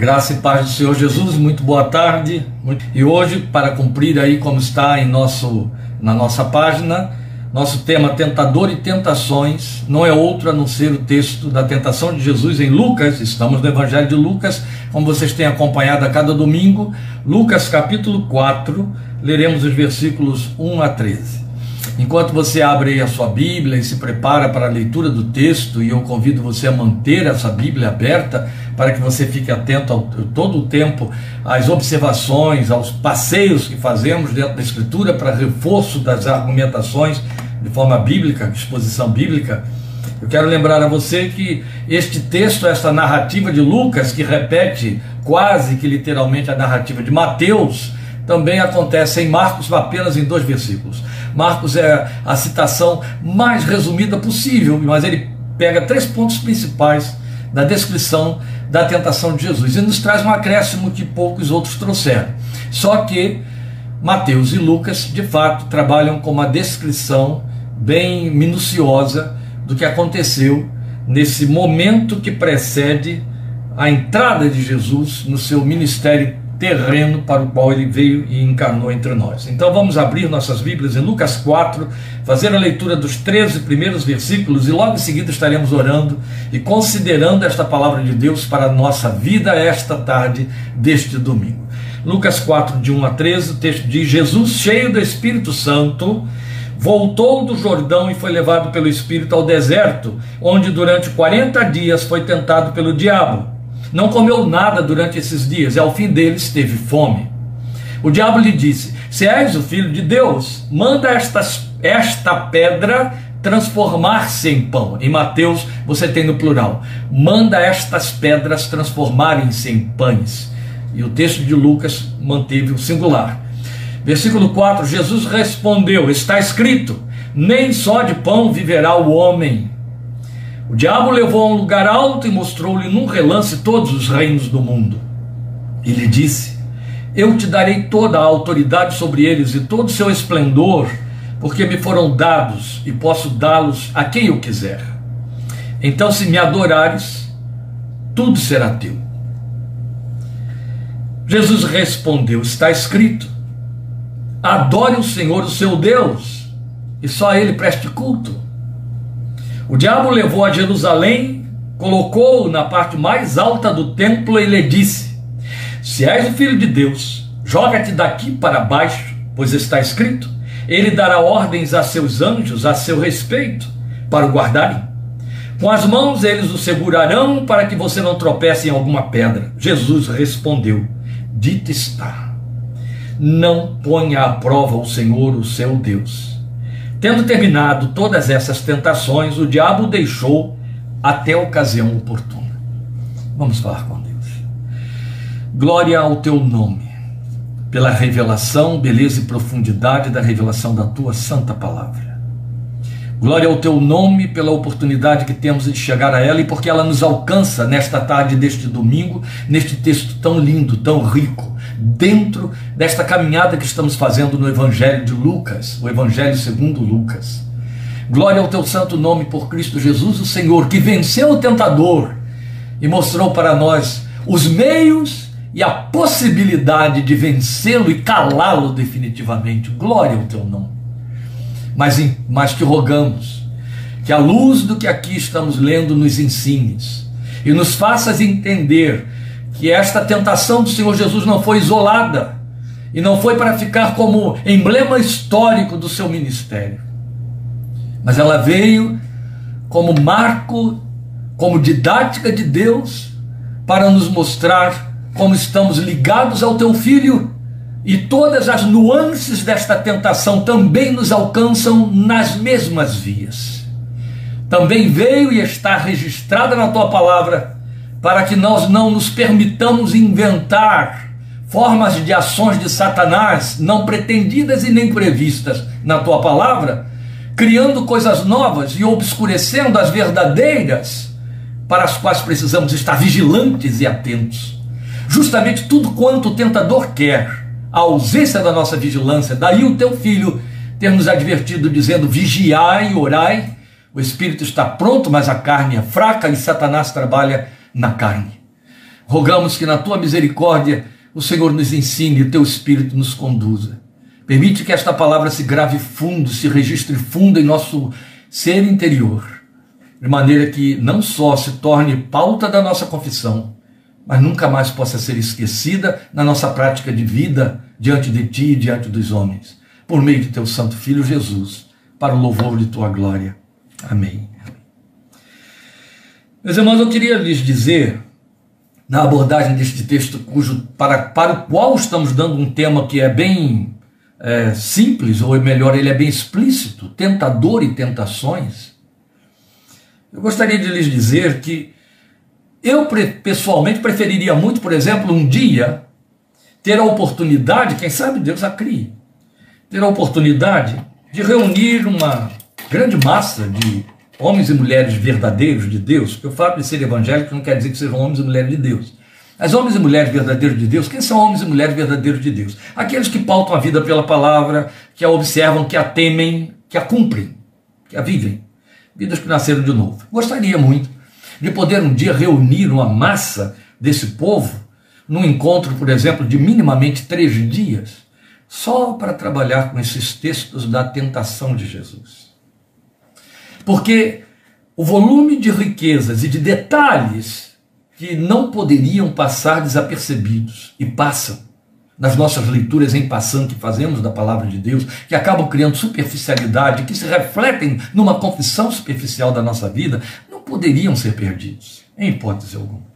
Graça e paz do Senhor Jesus, muito boa tarde. E hoje, para cumprir aí como está em nosso, na nossa página, nosso tema Tentador e Tentações não é outro a não ser o texto da tentação de Jesus em Lucas. Estamos no Evangelho de Lucas, como vocês têm acompanhado a cada domingo. Lucas capítulo 4, leremos os versículos 1 a 13. Enquanto você abre aí a sua Bíblia e se prepara para a leitura do texto, e eu convido você a manter essa Bíblia aberta para que você fique atento ao, todo o tempo às observações, aos passeios que fazemos dentro da Escritura para reforço das argumentações de forma bíblica, exposição bíblica. Eu quero lembrar a você que este texto, esta narrativa de Lucas, que repete quase que literalmente a narrativa de Mateus, também acontece em Marcos apenas em dois versículos. Marcos é a citação mais resumida possível, mas ele pega três pontos principais da descrição da tentação de Jesus e nos traz um acréscimo que poucos outros trouxeram. Só que Mateus e Lucas, de fato, trabalham com uma descrição bem minuciosa do que aconteceu nesse momento que precede a entrada de Jesus no seu ministério terreno para o qual ele veio e encarnou entre nós. Então vamos abrir nossas Bíblias em Lucas 4, fazer a leitura dos 13 primeiros versículos e logo em seguida estaremos orando e considerando esta palavra de Deus para a nossa vida esta tarde deste domingo. Lucas 4, de 1 a 13, o texto diz: Jesus, cheio do Espírito Santo, voltou do Jordão e foi levado pelo Espírito ao deserto, onde durante 40 dias foi tentado pelo diabo. Não comeu nada durante esses dias e ao fim deles teve fome. O diabo lhe disse: Se és o filho de Deus, manda estas, esta pedra transformar-se em pão. Em Mateus você tem no plural: manda estas pedras transformarem-se em pães. E o texto de Lucas manteve o singular. Versículo 4: Jesus respondeu: Está escrito: Nem só de pão viverá o homem o diabo levou a um lugar alto e mostrou-lhe num relance todos os reinos do mundo. E lhe disse: Eu te darei toda a autoridade sobre eles e todo o seu esplendor, porque me foram dados e posso dá-los a quem eu quiser. Então, se me adorares, tudo será teu. Jesus respondeu: Está escrito: Adore o Senhor, o seu Deus, e só a ele preste culto. O diabo levou a Jerusalém, colocou-o na parte mais alta do templo e lhe disse: Se és o filho de Deus, joga-te daqui para baixo, pois está escrito: Ele dará ordens a seus anjos a seu respeito, para o guardarem. Com as mãos eles o segurarão para que você não tropece em alguma pedra. Jesus respondeu: Dito está. Não ponha à prova o Senhor, o seu Deus. Tendo terminado todas essas tentações, o diabo deixou até a ocasião oportuna. Vamos falar com Deus. Glória ao teu nome, pela revelação, beleza e profundidade da revelação da tua santa palavra. Glória ao teu nome pela oportunidade que temos de chegar a ela e porque ela nos alcança nesta tarde deste domingo, neste texto tão lindo, tão rico dentro desta caminhada que estamos fazendo no Evangelho de Lucas, o Evangelho segundo Lucas. Glória ao teu santo nome por Cristo Jesus, o Senhor, que venceu o tentador e mostrou para nós os meios e a possibilidade de vencê-lo e calá-lo definitivamente. Glória ao teu nome. Mas, mas que rogamos que a luz do que aqui estamos lendo nos ensines e nos faças entender que esta tentação do Senhor Jesus não foi isolada e não foi para ficar como emblema histórico do seu ministério, mas ela veio como marco, como didática de Deus para nos mostrar como estamos ligados ao teu filho e todas as nuances desta tentação também nos alcançam nas mesmas vias. Também veio e está registrada na tua palavra para que nós não nos permitamos inventar formas de ações de Satanás não pretendidas e nem previstas na tua palavra, criando coisas novas e obscurecendo as verdadeiras, para as quais precisamos estar vigilantes e atentos. Justamente tudo quanto o tentador quer, a ausência da nossa vigilância, daí o teu filho ter nos advertido dizendo: vigiai e orai. O espírito está pronto, mas a carne é fraca e Satanás trabalha na carne. Rogamos que na tua misericórdia o Senhor nos ensine e o teu Espírito nos conduza. Permite que esta palavra se grave fundo, se registre fundo em nosso ser interior, de maneira que não só se torne pauta da nossa confissão, mas nunca mais possa ser esquecida na nossa prática de vida diante de ti e diante dos homens, por meio de teu Santo Filho Jesus, para o louvor de tua glória. Amém. Meus irmãos, eu queria lhes dizer, na abordagem deste texto, cujo, para, para o qual estamos dando um tema que é bem é, simples, ou melhor, ele é bem explícito, tentador e tentações, eu gostaria de lhes dizer que eu pessoalmente preferiria muito, por exemplo, um dia ter a oportunidade, quem sabe Deus a crie, ter a oportunidade de reunir uma grande massa de homens e mulheres verdadeiros de Deus, porque o fato de ser evangélico não quer dizer que sejam homens e mulheres de Deus. As homens e mulheres verdadeiros de Deus, quem são homens e mulheres verdadeiros de Deus? Aqueles que pautam a vida pela palavra, que a observam, que a temem, que a cumprem, que a vivem. Vidas que nasceram de novo. Gostaria muito de poder um dia reunir uma massa desse povo num encontro, por exemplo, de minimamente três dias, só para trabalhar com esses textos da tentação de Jesus. Porque o volume de riquezas e de detalhes que não poderiam passar desapercebidos e passam nas nossas leituras em passando que fazemos da palavra de Deus, que acabam criando superficialidade, que se refletem numa confissão superficial da nossa vida, não poderiam ser perdidos, em hipótese alguma.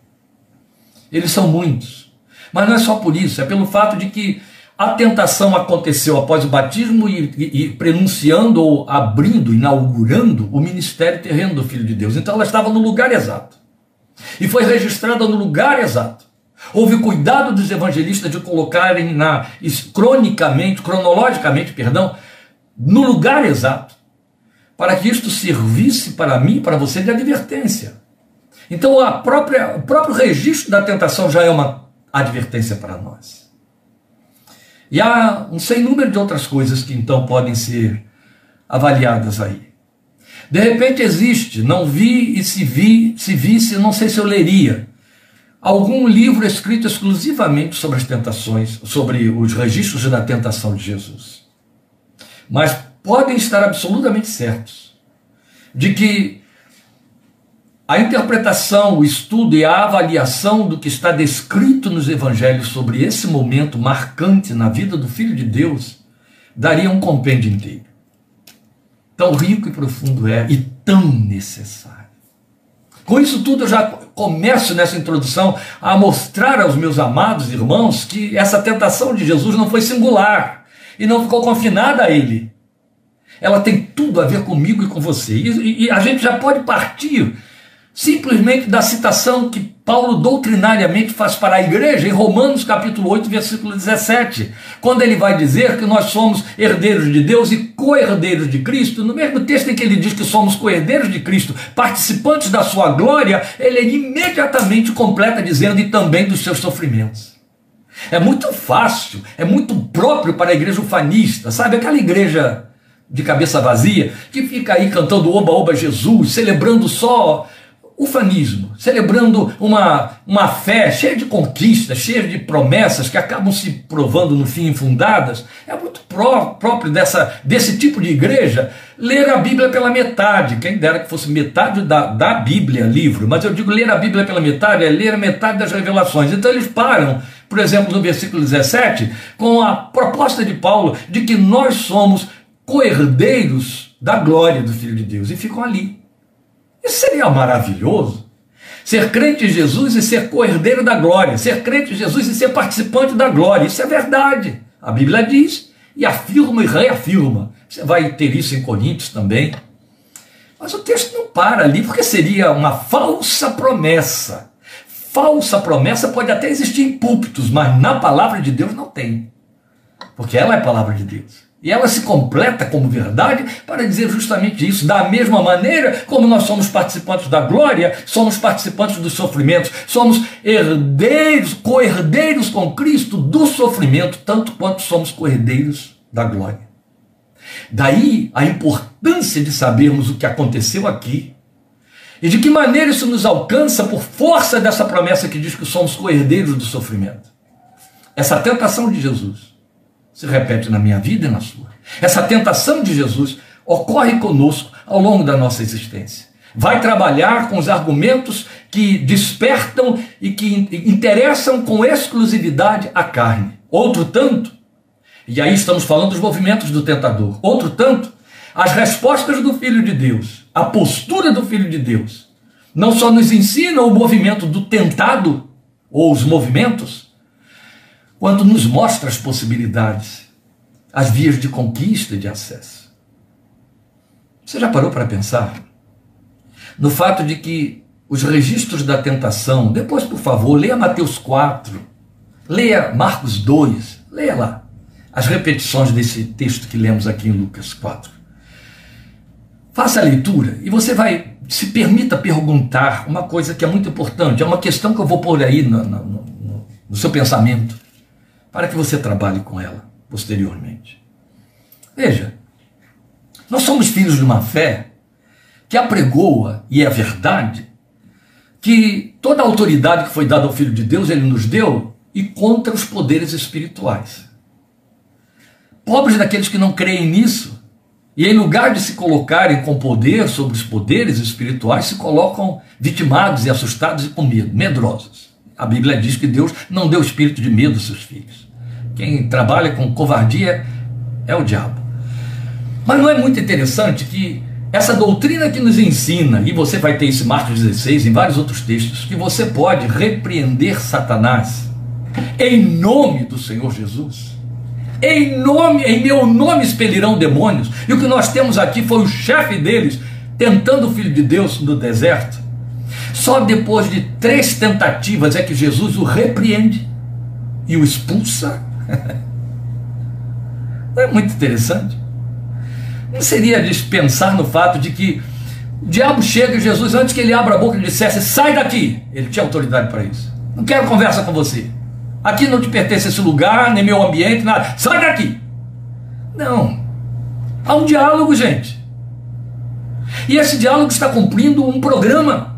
Eles são muitos. Mas não é só por isso, é pelo fato de que a tentação aconteceu após o batismo e, e, e, prenunciando ou abrindo, inaugurando o ministério terreno do Filho de Deus. Então ela estava no lugar exato e foi registrada no lugar exato. Houve cuidado dos evangelistas de colocarem na cronicamente, cronologicamente, perdão, no lugar exato, para que isto servisse para mim, para você de advertência. Então a própria, o próprio registro da tentação já é uma advertência para nós. E há um sem número de outras coisas que então podem ser avaliadas aí. De repente existe, não vi e se vi, se visse, não sei se eu leria. Algum livro escrito exclusivamente sobre as tentações, sobre os registros da tentação de Jesus. Mas podem estar absolutamente certos de que a interpretação, o estudo e a avaliação do que está descrito nos evangelhos sobre esse momento marcante na vida do Filho de Deus daria um compêndio inteiro. Tão rico e profundo é e tão necessário. Com isso tudo, eu já começo nessa introdução a mostrar aos meus amados irmãos que essa tentação de Jesus não foi singular e não ficou confinada a ele. Ela tem tudo a ver comigo e com você. E, e a gente já pode partir simplesmente da citação que Paulo doutrinariamente faz para a igreja em Romanos capítulo 8, versículo 17, quando ele vai dizer que nós somos herdeiros de Deus e co-herdeiros de Cristo, no mesmo texto em que ele diz que somos co-herdeiros de Cristo, participantes da sua glória, ele imediatamente completa dizendo e também dos seus sofrimentos. É muito fácil, é muito próprio para a igreja ufanista, sabe? Aquela igreja de cabeça vazia que fica aí cantando oba oba Jesus, celebrando só ufanismo, celebrando uma, uma fé cheia de conquistas, cheia de promessas que acabam se provando no fim infundadas, é muito pró próprio dessa, desse tipo de igreja ler a Bíblia pela metade. Quem dera que fosse metade da, da Bíblia, livro, mas eu digo ler a Bíblia pela metade é ler a metade das revelações. Então eles param, por exemplo, no versículo 17, com a proposta de Paulo de que nós somos coerdeiros da glória do Filho de Deus e ficam ali isso seria maravilhoso. Ser crente em Jesus e ser coerdeiro da glória. Ser crente em Jesus e ser participante da glória. Isso é verdade. A Bíblia diz e afirma e reafirma. Você vai ter isso em Coríntios também. Mas o texto não para ali, porque seria uma falsa promessa. Falsa promessa pode até existir em púlpitos, mas na palavra de Deus não tem. Porque ela é palavra de Deus. E ela se completa como verdade para dizer justamente isso. Da mesma maneira como nós somos participantes da glória, somos participantes dos sofrimentos, somos herdeiros, co-herdeiros com Cristo do sofrimento, tanto quanto somos co-herdeiros da glória. Daí a importância de sabermos o que aconteceu aqui E de que maneira isso nos alcança por força dessa promessa que diz que somos coerdeiros do sofrimento? Essa tentação de Jesus se repete na minha vida e na sua. Essa tentação de Jesus ocorre conosco ao longo da nossa existência. Vai trabalhar com os argumentos que despertam e que interessam com exclusividade a carne. Outro tanto, e aí estamos falando dos movimentos do tentador. Outro tanto, as respostas do Filho de Deus, a postura do Filho de Deus, não só nos ensina o movimento do tentado, ou os movimentos, quanto nos mostra as possibilidades, as vias de conquista e de acesso. Você já parou para pensar no fato de que os registros da tentação, depois, por favor, leia Mateus 4, leia Marcos 2, leia lá as repetições desse texto que lemos aqui em Lucas 4. Faça a leitura e você vai se permita perguntar uma coisa que é muito importante, é uma questão que eu vou pôr aí no, no, no, no seu pensamento, para que você trabalhe com ela posteriormente. Veja, nós somos filhos de uma fé que apregoa, e é verdade, que toda a autoridade que foi dada ao Filho de Deus, ele nos deu, e contra os poderes espirituais. Pobres daqueles que não creem nisso, e em lugar de se colocarem com poder sobre os poderes espirituais, se colocam vitimados e assustados e com medo, medrosos. A Bíblia diz que Deus não deu espírito de medo aos seus filhos. Quem trabalha com covardia é o diabo. Mas não é muito interessante que essa doutrina que nos ensina, e você vai ter isso em Marcos 16, em vários outros textos, que você pode repreender Satanás em nome do Senhor Jesus. Em nome, em meu nome expelirão demônios. E o que nós temos aqui foi o chefe deles tentando o filho de Deus no deserto. Só depois de três tentativas é que Jesus o repreende e o expulsa. Não é muito interessante? Não seria dispensar no fato de que o diabo chega e Jesus, antes que ele abra a boca, ele dissesse: sai daqui. Ele tinha autoridade para isso. Não quero conversa com você. Aqui não te pertence esse lugar, nem meu ambiente, nada. Sai daqui. Não. Há um diálogo, gente. E esse diálogo está cumprindo um programa.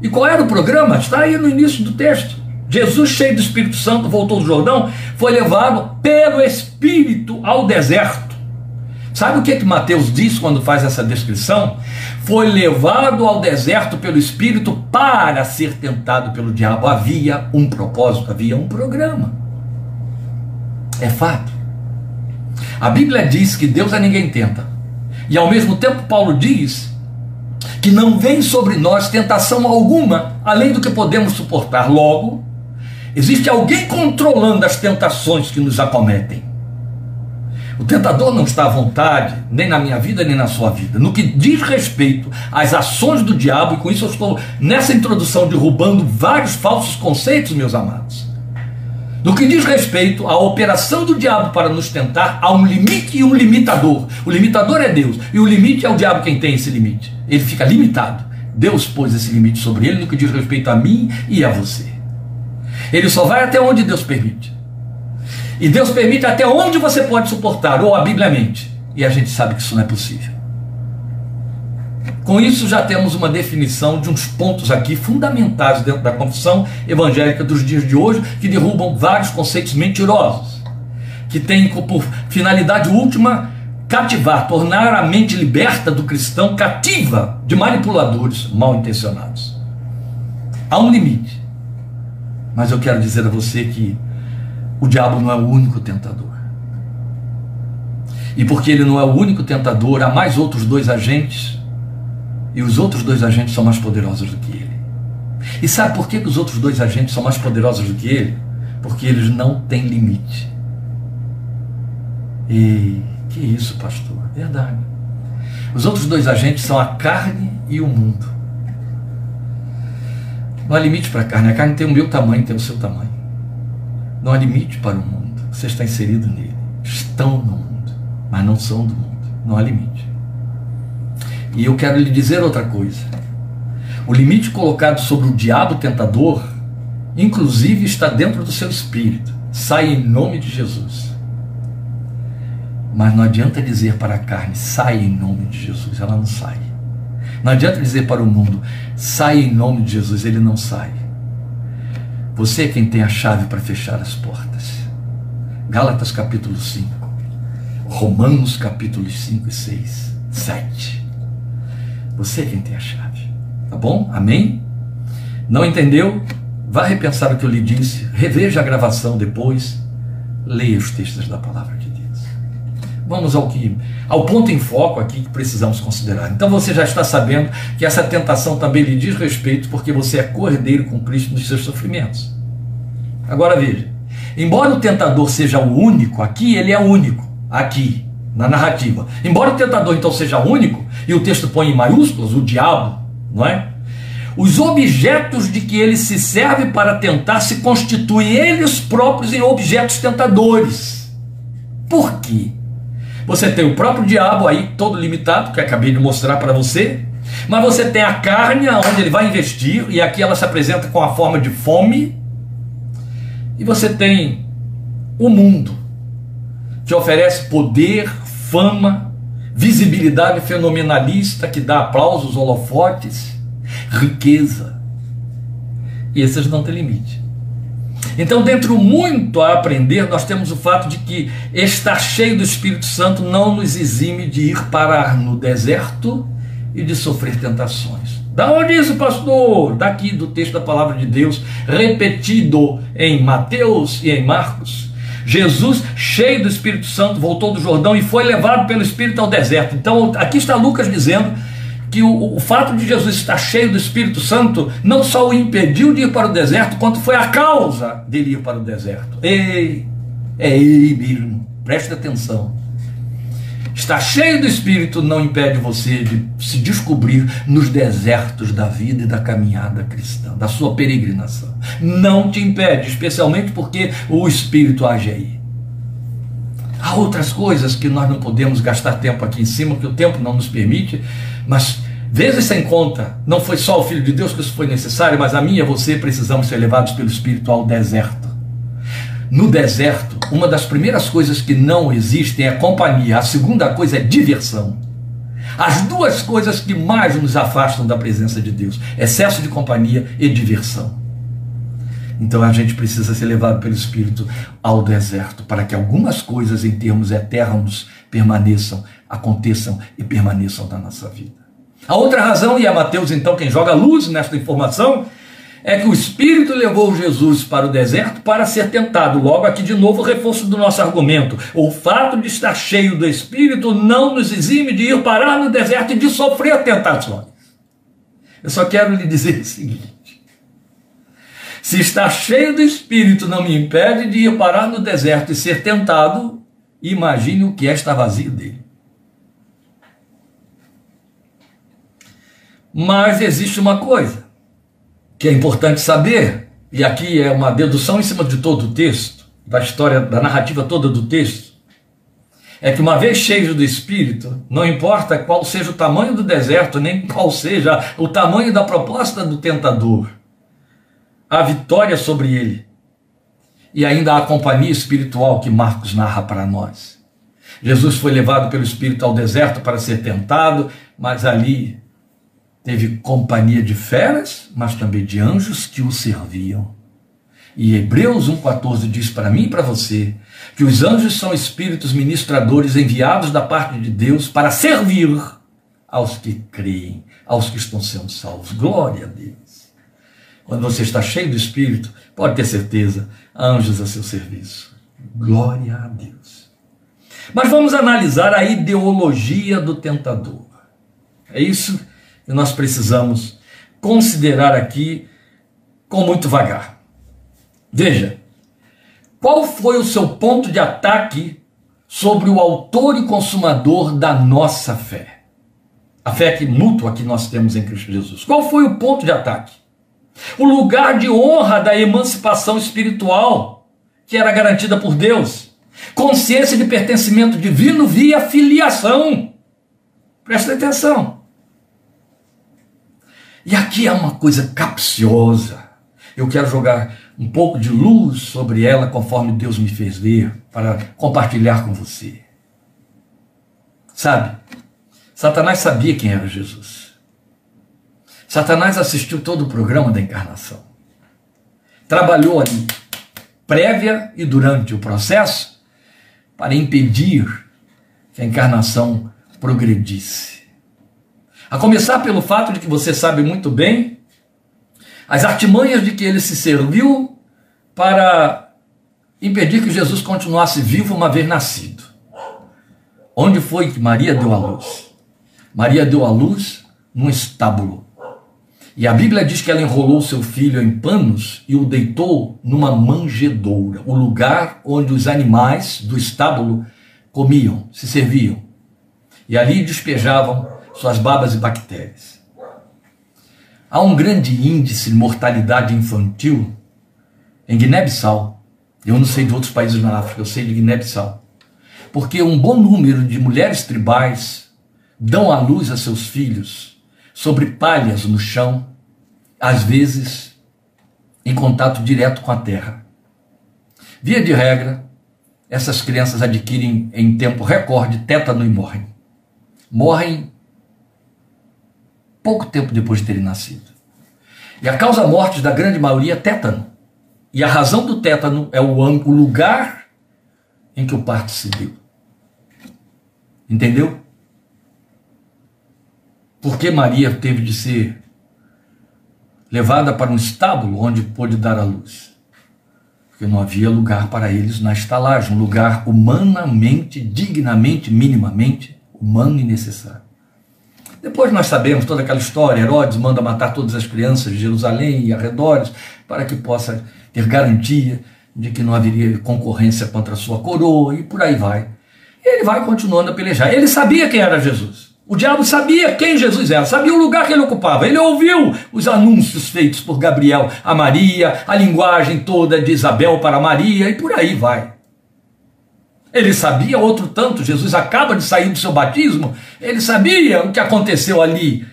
E qual era o programa? Está aí no início do texto. Jesus, cheio do Espírito Santo, voltou do Jordão, foi levado pelo Espírito ao deserto Sabe o que, que Mateus diz quando faz essa descrição? Foi levado ao deserto pelo Espírito para ser tentado pelo diabo. Havia um propósito, havia um programa. É fato. A Bíblia diz que Deus a ninguém tenta. E ao mesmo tempo, Paulo diz que não vem sobre nós tentação alguma além do que podemos suportar. Logo, existe alguém controlando as tentações que nos acometem. O tentador não está à vontade, nem na minha vida, nem na sua vida. No que diz respeito às ações do diabo, e com isso eu estou nessa introdução derrubando vários falsos conceitos, meus amados. No que diz respeito à operação do diabo para nos tentar, há um limite e um limitador. O limitador é Deus, e o limite é o diabo quem tem esse limite. Ele fica limitado. Deus pôs esse limite sobre ele no que diz respeito a mim e a você. Ele só vai até onde Deus permite. E Deus permite até onde você pode suportar, ou a Bíblia mente. E a gente sabe que isso não é possível. Com isso, já temos uma definição de uns pontos aqui fundamentais dentro da confissão evangélica dos dias de hoje, que derrubam vários conceitos mentirosos, que têm por finalidade última cativar, tornar a mente liberta do cristão cativa de manipuladores mal intencionados. Há um limite, mas eu quero dizer a você que o diabo não é o único tentador. E porque ele não é o único tentador, há mais outros dois agentes, e os outros dois agentes são mais poderosos do que ele. E sabe por que, que os outros dois agentes são mais poderosos do que ele? Porque eles não têm limite. E que isso, pastor? Verdade. Os outros dois agentes são a carne e o mundo. Não há limite para a carne. A carne tem o meu tamanho, tem o seu tamanho. Não há limite para o mundo. Você está inserido nele. Estão no mundo, mas não são do mundo. Não há limite. E eu quero lhe dizer outra coisa. O limite colocado sobre o diabo tentador, inclusive, está dentro do seu espírito. Sai em nome de Jesus. Mas não adianta dizer para a carne, sai em nome de Jesus. Ela não sai. Não adianta dizer para o mundo, sai em nome de Jesus, ele não sai. Você é quem tem a chave para fechar as portas. Gálatas capítulo 5, Romanos capítulos 5 e 6, 7. Você é quem tem a chave. Tá bom? Amém? Não entendeu? Vá repensar o que eu lhe disse, reveja a gravação depois, leia os textos da palavra. Vamos ao que ao ponto em foco aqui que precisamos considerar. Então você já está sabendo que essa tentação também lhe diz respeito porque você é cordeiro com Cristo nos seus sofrimentos. Agora veja, embora o tentador seja o único aqui, ele é único aqui na narrativa. Embora o tentador então seja único e o texto põe em maiúsculas o diabo, não é? Os objetos de que ele se serve para tentar se constituem eles próprios em objetos tentadores. Por quê? Você tem o próprio diabo aí, todo limitado, que acabei de mostrar para você, mas você tem a carne, onde ele vai investir, e aqui ela se apresenta com a forma de fome, e você tem o mundo, que oferece poder, fama, visibilidade fenomenalista, que dá aplausos, holofotes, riqueza. E esses não têm limite. Então, dentro muito a aprender, nós temos o fato de que estar cheio do Espírito Santo não nos exime de ir parar no deserto e de sofrer tentações. Da onde isso, pastor? Daqui do texto da palavra de Deus, repetido em Mateus e em Marcos. Jesus, cheio do Espírito Santo, voltou do Jordão e foi levado pelo Espírito ao deserto. Então, aqui está Lucas dizendo que o, o, fato de Jesus estar cheio do Espírito Santo não só o impediu de ir para o deserto, quanto foi a causa dele ir para o deserto. Ei, ei, meu irmão, preste atenção. Estar cheio do Espírito não impede você de se descobrir nos desertos da vida e da caminhada cristã, da sua peregrinação. Não te impede, especialmente porque o Espírito age aí. Há outras coisas que nós não podemos gastar tempo aqui em cima, que o tempo não nos permite, mas vezes sem conta, não foi só o Filho de Deus que isso foi necessário, mas a mim e a você precisamos ser levados pelo Espírito ao deserto. No deserto, uma das primeiras coisas que não existem é companhia, a segunda coisa é diversão. As duas coisas que mais nos afastam da presença de Deus: excesso de companhia e diversão. Então a gente precisa ser levado pelo Espírito ao deserto para que algumas coisas em termos eternos permaneçam, aconteçam e permaneçam na nossa vida. A outra razão, e é Mateus então quem joga luz nesta informação, é que o Espírito levou Jesus para o deserto para ser tentado. Logo, aqui de novo o reforço do nosso argumento. O fato de estar cheio do Espírito não nos exime de ir parar no deserto e de sofrer tentações. Eu só quero lhe dizer o seguinte: se estar cheio do Espírito não me impede de ir parar no deserto e ser tentado, imagine o que é estar vazio dele. Mas existe uma coisa que é importante saber, e aqui é uma dedução em cima de todo o texto, da história, da narrativa toda do texto, é que uma vez cheio do Espírito, não importa qual seja o tamanho do deserto, nem qual seja o tamanho da proposta do tentador, a vitória sobre ele. E ainda a companhia espiritual que Marcos narra para nós. Jesus foi levado pelo Espírito ao deserto para ser tentado, mas ali Teve companhia de feras, mas também de anjos que o serviam. E Hebreus 1,14 diz para mim e para você que os anjos são espíritos ministradores enviados da parte de Deus para servir aos que creem, aos que estão sendo salvos. Glória a Deus. Quando você está cheio do Espírito, pode ter certeza, anjos a seu serviço. Glória a Deus. Mas vamos analisar a ideologia do tentador. É isso nós precisamos considerar aqui com muito vagar. Veja, qual foi o seu ponto de ataque sobre o autor e consumador da nossa fé? A fé que mútua que nós temos em Cristo Jesus. Qual foi o ponto de ataque? O lugar de honra da emancipação espiritual que era garantida por Deus. Consciência de pertencimento divino via filiação. Presta atenção. E aqui há uma coisa capciosa. Eu quero jogar um pouco de luz sobre ela conforme Deus me fez ver, para compartilhar com você. Sabe, Satanás sabia quem era Jesus. Satanás assistiu todo o programa da encarnação. Trabalhou ali, prévia e durante o processo, para impedir que a encarnação progredisse. A começar pelo fato de que você sabe muito bem as artimanhas de que ele se serviu para impedir que Jesus continuasse vivo uma vez nascido. Onde foi que Maria deu a luz? Maria deu a luz num estábulo. E a Bíblia diz que ela enrolou seu filho em panos e o deitou numa manjedoura, o lugar onde os animais do estábulo comiam, se serviam. E ali despejavam suas babas e bactérias. Há um grande índice de mortalidade infantil em Guiné-Bissau. Eu não sei de outros países na África, eu sei de Guiné-Bissau. Porque um bom número de mulheres tribais dão à luz a seus filhos sobre palhas no chão, às vezes em contato direto com a terra. Via de regra, essas crianças adquirem em tempo recorde tétano e morrem. Morrem pouco tempo depois de terem nascido. E a causa morte da grande maioria é tétano. E a razão do tétano é o, o lugar em que o parto se deu. Entendeu? Porque Maria teve de ser levada para um estábulo onde pôde dar à luz. Porque não havia lugar para eles na estalagem, um lugar humanamente, dignamente, minimamente humano e necessário. Depois nós sabemos toda aquela história, Herodes manda matar todas as crianças de Jerusalém e arredores para que possa ter garantia de que não haveria concorrência contra a sua coroa e por aí vai. Ele vai continuando a pelejar. Ele sabia quem era Jesus. O diabo sabia quem Jesus era, sabia o lugar que ele ocupava. Ele ouviu os anúncios feitos por Gabriel a Maria, a linguagem toda de Isabel para Maria e por aí vai. Ele sabia outro tanto, Jesus acaba de sair do seu batismo, ele sabia o que aconteceu ali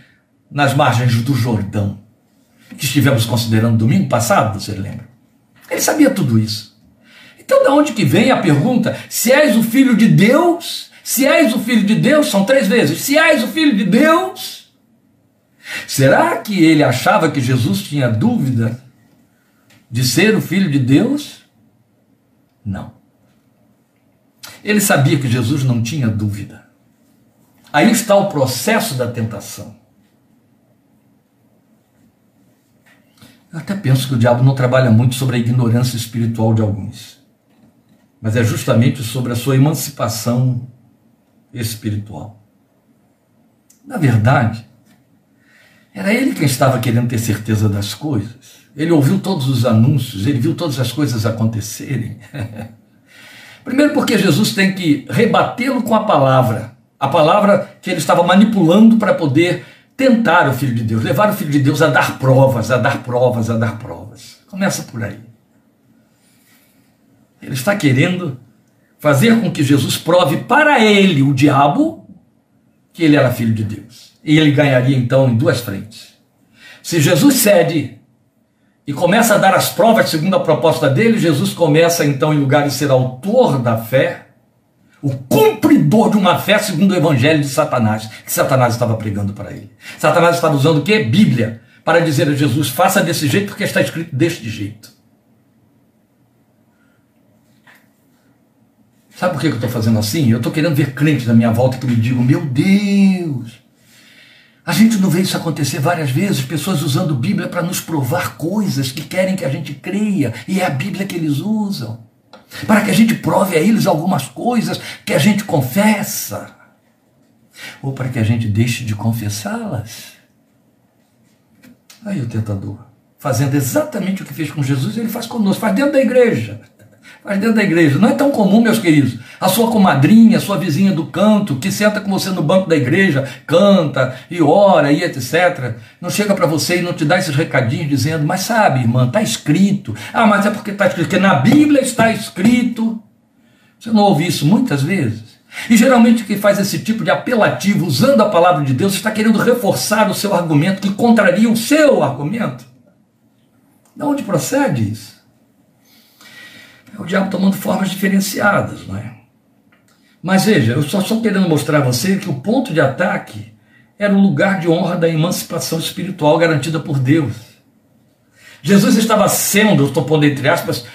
nas margens do Jordão, que estivemos considerando domingo passado, você lembra? Ele sabia tudo isso. Então, de onde que vem a pergunta? Se és o filho de Deus, se és o filho de Deus, são três vezes. Se és o filho de Deus, será que ele achava que Jesus tinha dúvida de ser o filho de Deus? Não. Ele sabia que Jesus não tinha dúvida. Aí está o processo da tentação. Eu até penso que o diabo não trabalha muito sobre a ignorância espiritual de alguns, mas é justamente sobre a sua emancipação espiritual. Na verdade, era ele quem estava querendo ter certeza das coisas. Ele ouviu todos os anúncios, ele viu todas as coisas acontecerem. Primeiro, porque Jesus tem que rebatê-lo com a palavra, a palavra que ele estava manipulando para poder tentar o Filho de Deus, levar o Filho de Deus a dar provas, a dar provas, a dar provas. Começa por aí. Ele está querendo fazer com que Jesus prove para ele, o diabo, que ele era filho de Deus. E ele ganharia então em duas frentes. Se Jesus cede e começa a dar as provas segundo a proposta dele, Jesus começa então, em lugar de ser autor da fé, o cumpridor de uma fé segundo o evangelho de Satanás, que Satanás estava pregando para ele. Satanás estava usando o que? Bíblia, para dizer a Jesus: faça desse jeito porque está escrito deste jeito. Sabe por que eu estou fazendo assim? Eu estou querendo ver crentes na minha volta que me digam: meu Deus, a gente não vê isso acontecer várias vezes, pessoas usando Bíblia para nos provar coisas que querem que a gente creia, e é a Bíblia que eles usam, para que a gente prove a eles algumas coisas que a gente confessa, ou para que a gente deixe de confessá-las. Aí o tentador, fazendo exatamente o que fez com Jesus, ele faz conosco, faz dentro da igreja mas dentro da igreja. Não é tão comum, meus queridos. A sua comadrinha, a sua vizinha do canto, que senta com você no banco da igreja, canta e ora e etc. Não chega para você e não te dá esses recadinhos dizendo, mas sabe, irmã, está escrito. Ah, mas é porque está escrito, porque na Bíblia está escrito. Você não ouve isso muitas vezes? E geralmente quem faz esse tipo de apelativo usando a palavra de Deus está querendo reforçar o seu argumento que contraria o seu argumento. De onde procede isso? É o diabo tomando formas diferenciadas, não é? Mas veja, eu só estou querendo mostrar a você que o ponto de ataque era o lugar de honra da emancipação espiritual garantida por Deus. Jesus estava sendo, estou pondo entre aspas,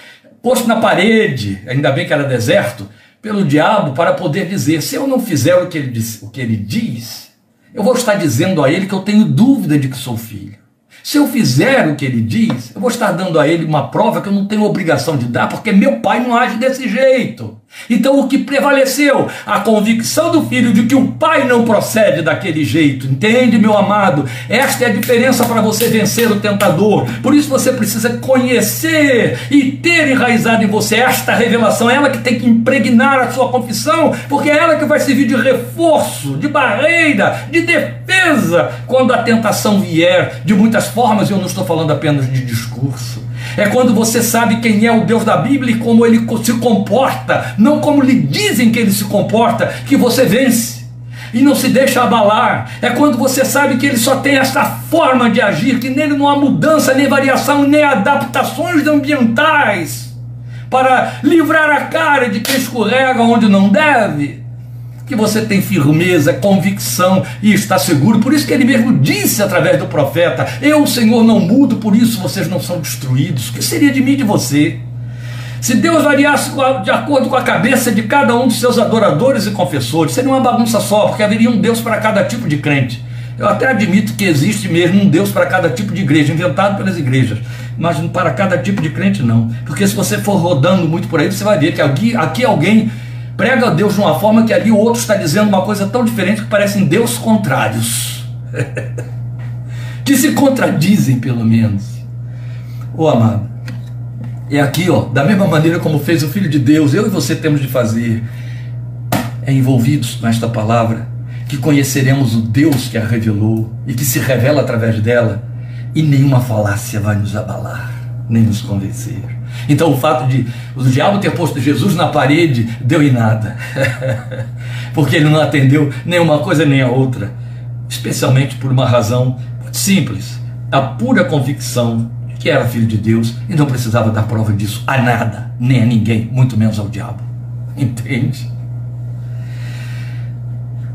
posto na parede, ainda bem que era deserto, pelo diabo para poder dizer: se eu não fizer o que ele diz, o que ele diz eu vou estar dizendo a ele que eu tenho dúvida de que sou filho. Se eu fizer o que ele diz, eu vou estar dando a ele uma prova que eu não tenho obrigação de dar, porque meu pai não age desse jeito. Então o que prevaleceu? A convicção do filho de que o pai não procede daquele jeito. Entende, meu amado? Esta é a diferença para você vencer o tentador. Por isso você precisa conhecer e ter enraizado em você esta revelação. É ela que tem que impregnar a sua confissão, porque é ela que vai servir de reforço, de barreira, de defesa quando a tentação vier de muitas formas. Eu não estou falando apenas de discurso. É quando você sabe quem é o Deus da Bíblia e como ele se comporta, não como lhe dizem que ele se comporta, que você vence e não se deixa abalar. É quando você sabe que ele só tem essa forma de agir, que nele não há mudança, nem variação, nem adaptações ambientais para livrar a cara de quem escorrega onde não deve que você tem firmeza, convicção e está seguro. Por isso que ele mesmo disse através do profeta: Eu, Senhor, não mudo, por isso vocês não são destruídos. O que seria de mim e de você? Se Deus variasse de acordo com a cabeça de cada um dos seus adoradores e confessores, seria uma bagunça só, porque haveria um Deus para cada tipo de crente. Eu até admito que existe mesmo um Deus para cada tipo de igreja, inventado pelas igrejas, mas para cada tipo de crente não. Porque se você for rodando muito por aí, você vai ver que aqui, aqui alguém prega a Deus de uma forma que ali o outro está dizendo uma coisa tão diferente que parecem Deus contrários. que se contradizem, pelo menos. Ô amado, é aqui, ó, da mesma maneira como fez o Filho de Deus, eu e você temos de fazer, é envolvidos nesta palavra, que conheceremos o Deus que a revelou e que se revela através dela, e nenhuma falácia vai nos abalar, nem nos convencer. Então o fato de o diabo ter posto Jesus na parede deu em nada. Porque ele não atendeu nem uma coisa nem a outra. Especialmente por uma razão simples. A pura convicção de que era filho de Deus e não precisava dar prova disso a nada, nem a ninguém, muito menos ao diabo. Entende?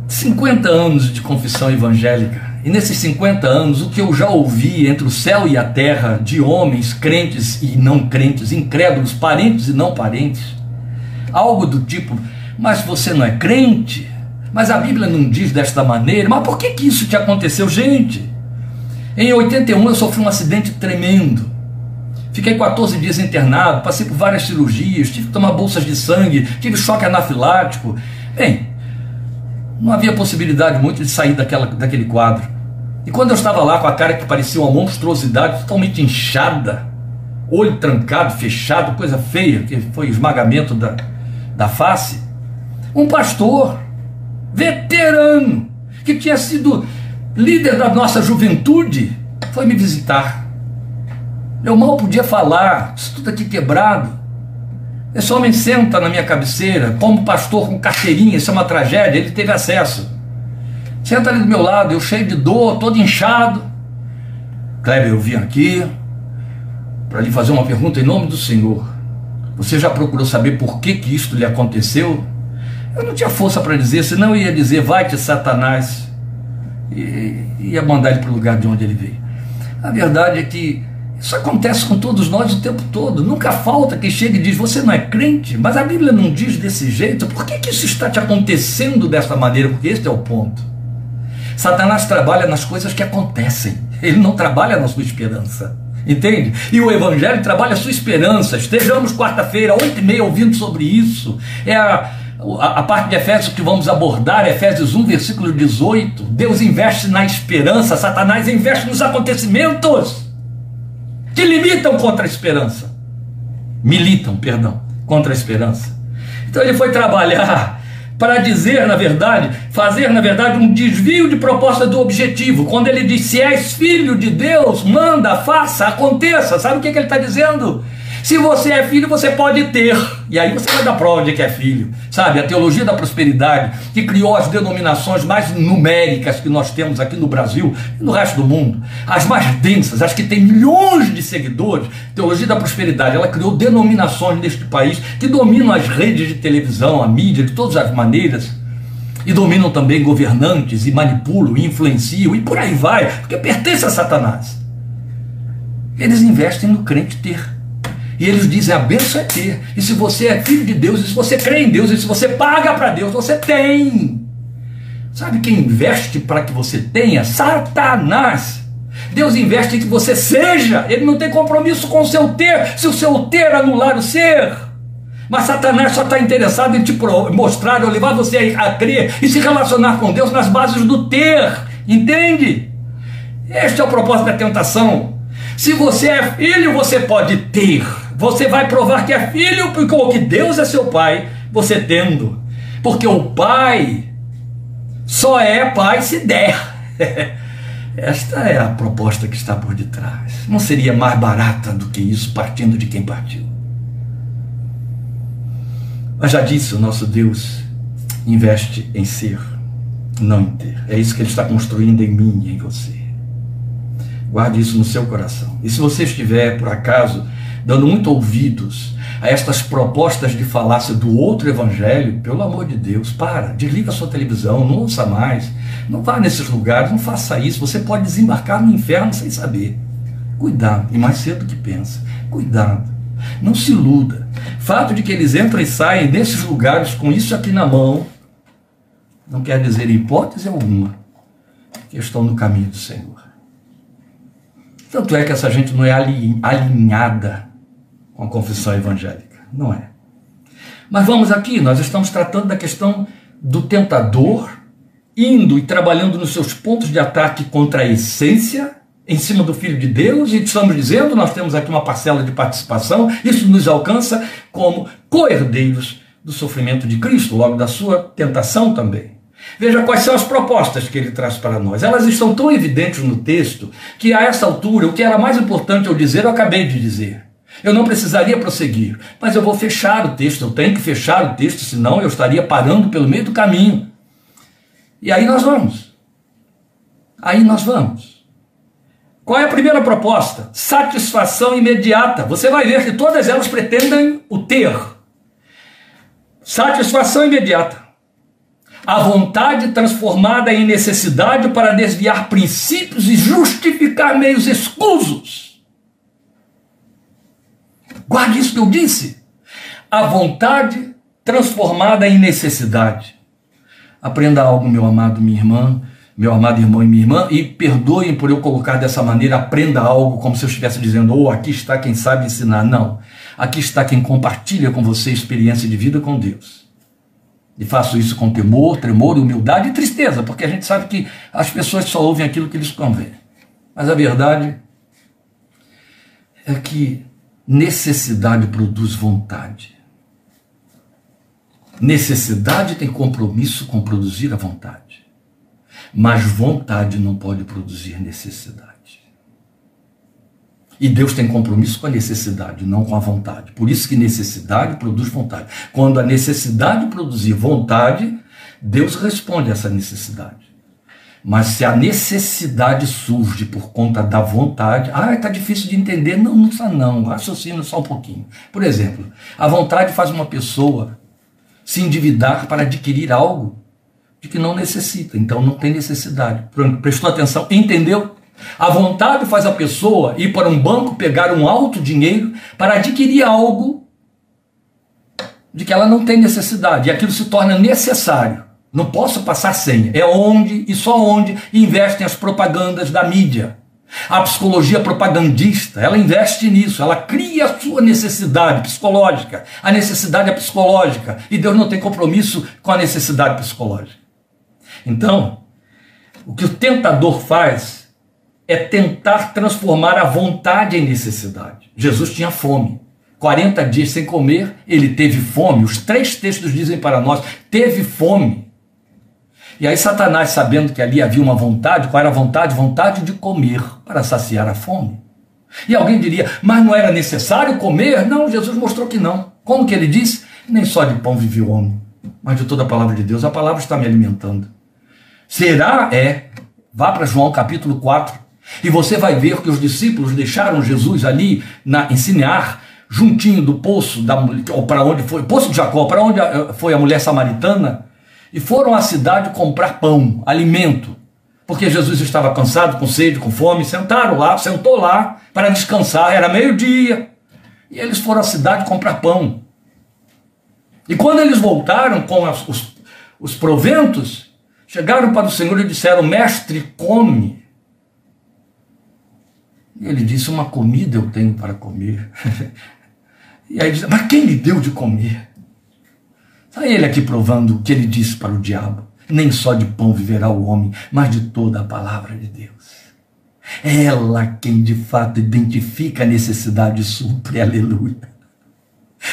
50 anos de confissão evangélica e nesses 50 anos, o que eu já ouvi entre o céu e a terra de homens crentes e não crentes, incrédulos, parentes e não parentes, algo do tipo, mas você não é crente? Mas a Bíblia não diz desta maneira. Mas por que, que isso te aconteceu, gente? Em 81 eu sofri um acidente tremendo. Fiquei 14 dias internado, passei por várias cirurgias, tive que tomar bolsas de sangue, tive choque anafilático. Bem, não havia possibilidade muito de sair daquela, daquele quadro. E quando eu estava lá com a cara que parecia uma monstruosidade, totalmente inchada, olho trancado, fechado, coisa feia, que foi esmagamento da, da face, um pastor veterano, que tinha sido líder da nossa juventude, foi me visitar. Eu mal podia falar, isso tudo aqui quebrado. Esse homem senta na minha cabeceira, como pastor com carteirinha, isso é uma tragédia, ele teve acesso. Senta ali do meu lado, eu cheio de dor, todo inchado. Kleber, eu vim aqui para lhe fazer uma pergunta em nome do Senhor. Você já procurou saber por que, que isto lhe aconteceu? Eu não tinha força para dizer, senão eu ia dizer, vai-te, Satanás, e ia mandar ele para o lugar de onde ele veio. A verdade é que isso acontece com todos nós o tempo todo. Nunca falta quem chega e diz: Você não é crente, mas a Bíblia não diz desse jeito. Por que, que isso está te acontecendo dessa maneira? Porque este é o ponto. Satanás trabalha nas coisas que acontecem, ele não trabalha na sua esperança. Entende? E o Evangelho trabalha a sua esperança. Estejamos quarta-feira, oito e meia, ouvindo sobre isso. É a, a, a, parte de Efésios que vamos abordar, Efésios 1, versículo 18. Deus investe na esperança, Satanás investe nos acontecimentos que limitam contra a esperança. Militam, perdão, contra a esperança. Então ele foi trabalhar para dizer, na verdade, fazer, na verdade, um desvio de proposta do objetivo. Quando ele diz: se és filho de Deus, manda, faça, aconteça. Sabe o que, que ele está dizendo? Se você é filho, você pode ter. E aí você vai dar prova de que é filho. Sabe, a teologia da prosperidade, que criou as denominações mais numéricas que nós temos aqui no Brasil e no resto do mundo, as mais densas, as que têm milhões de seguidores, teologia da prosperidade, ela criou denominações neste país que dominam as redes de televisão, a mídia, de todas as maneiras. e dominam também governantes e manipulam e influenciam e por aí vai, porque pertence a Satanás. Eles investem no crente ter. E eles dizem: a bênção é ter. E se você é filho de Deus, e se você crê em Deus, e se você paga para Deus, você tem. Sabe quem investe para que você tenha? Satanás. Deus investe em que você seja. Ele não tem compromisso com o seu ter, se o seu ter anular o ser. Mas Satanás só está interessado em te mostrar ou levar você a crer e se relacionar com Deus nas bases do ter. Entende? Este é o propósito da tentação. Se você é filho, você pode ter. Você vai provar que é filho, porque que Deus é seu pai, você tendo. Porque o pai só é pai se der. Esta é a proposta que está por detrás. Não seria mais barata do que isso, partindo de quem partiu. Mas já disse, o nosso Deus investe em ser, não em ter. É isso que Ele está construindo em mim e em você. Guarde isso no seu coração. E se você estiver, por acaso, dando muito ouvidos a estas propostas de falácia do outro evangelho, pelo amor de Deus, para, desliga a sua televisão, não ouça mais, não vá nesses lugares, não faça isso. Você pode desembarcar no inferno sem saber. Cuidado, e mais cedo que pensa. Cuidado. Não se iluda. Fato de que eles entram e saem desses lugares com isso aqui na mão, não quer dizer hipótese alguma que estão no caminho do Senhor. Tanto é que essa gente não é alinhada com a confissão evangélica. Não é. Mas vamos aqui, nós estamos tratando da questão do tentador indo e trabalhando nos seus pontos de ataque contra a essência em cima do Filho de Deus, e estamos dizendo, nós temos aqui uma parcela de participação, isso nos alcança como co-herdeiros do sofrimento de Cristo, logo da sua tentação também. Veja quais são as propostas que ele traz para nós. Elas estão tão evidentes no texto que a essa altura o que era mais importante eu dizer, eu acabei de dizer. Eu não precisaria prosseguir, mas eu vou fechar o texto, eu tenho que fechar o texto, senão eu estaria parando pelo meio do caminho. E aí nós vamos. Aí nós vamos. Qual é a primeira proposta? Satisfação imediata. Você vai ver que todas elas pretendem o ter. Satisfação imediata. A vontade transformada em necessidade para desviar princípios e justificar meios escusos. Guarde isso que eu disse. A vontade transformada em necessidade. Aprenda algo, meu amado, minha irmã meu amado irmão e minha irmã, e perdoem por eu colocar dessa maneira, aprenda algo como se eu estivesse dizendo, oh, aqui está quem sabe ensinar. Não. Aqui está quem compartilha com você experiência de vida com Deus. E faço isso com temor, tremor, humildade e tristeza, porque a gente sabe que as pessoas só ouvem aquilo que lhes convém. Mas a verdade é que necessidade produz vontade. Necessidade tem compromisso com produzir a vontade. Mas vontade não pode produzir necessidade. E Deus tem compromisso com a necessidade, não com a vontade. Por isso que necessidade produz vontade. Quando a necessidade produzir vontade, Deus responde a essa necessidade. Mas se a necessidade surge por conta da vontade, ah, está difícil de entender. Não, não está não. Raciocina só um pouquinho. Por exemplo, a vontade faz uma pessoa se endividar para adquirir algo de que não necessita, então não tem necessidade. Prestou atenção? Entendeu? A vontade faz a pessoa ir para um banco pegar um alto dinheiro para adquirir algo de que ela não tem necessidade, e aquilo se torna necessário. Não posso passar sem. É onde e só onde investem as propagandas da mídia. A psicologia propagandista, ela investe nisso, ela cria a sua necessidade psicológica. A necessidade é psicológica e Deus não tem compromisso com a necessidade psicológica. Então, o que o tentador faz é tentar transformar a vontade em necessidade. Jesus tinha fome. 40 dias sem comer, ele teve fome. Os três textos dizem para nós: teve fome. E aí, Satanás, sabendo que ali havia uma vontade, qual era a vontade? Vontade de comer para saciar a fome. E alguém diria, mas não era necessário comer? Não, Jesus mostrou que não. Como que ele disse? Nem só de pão vive o homem, mas de toda a palavra de Deus. A palavra está me alimentando. Será? É. Vá para João capítulo 4 e você vai ver que os discípulos deixaram Jesus ali na, em juntinho do poço, da, para onde foi, poço de Jacó, para onde foi a mulher samaritana, e foram à cidade comprar pão, alimento, porque Jesus estava cansado, com sede, com fome, sentaram lá, sentou lá para descansar, era meio-dia, e eles foram à cidade comprar pão. E quando eles voltaram com as, os, os proventos, chegaram para o Senhor e disseram: Mestre, come. E ele disse: Uma comida eu tenho para comer. e aí diz: Mas quem lhe deu de comer? Está ele aqui provando o que ele disse para o diabo: Nem só de pão viverá o homem, mas de toda a palavra de Deus. É ela quem de fato identifica a necessidade e supre, aleluia.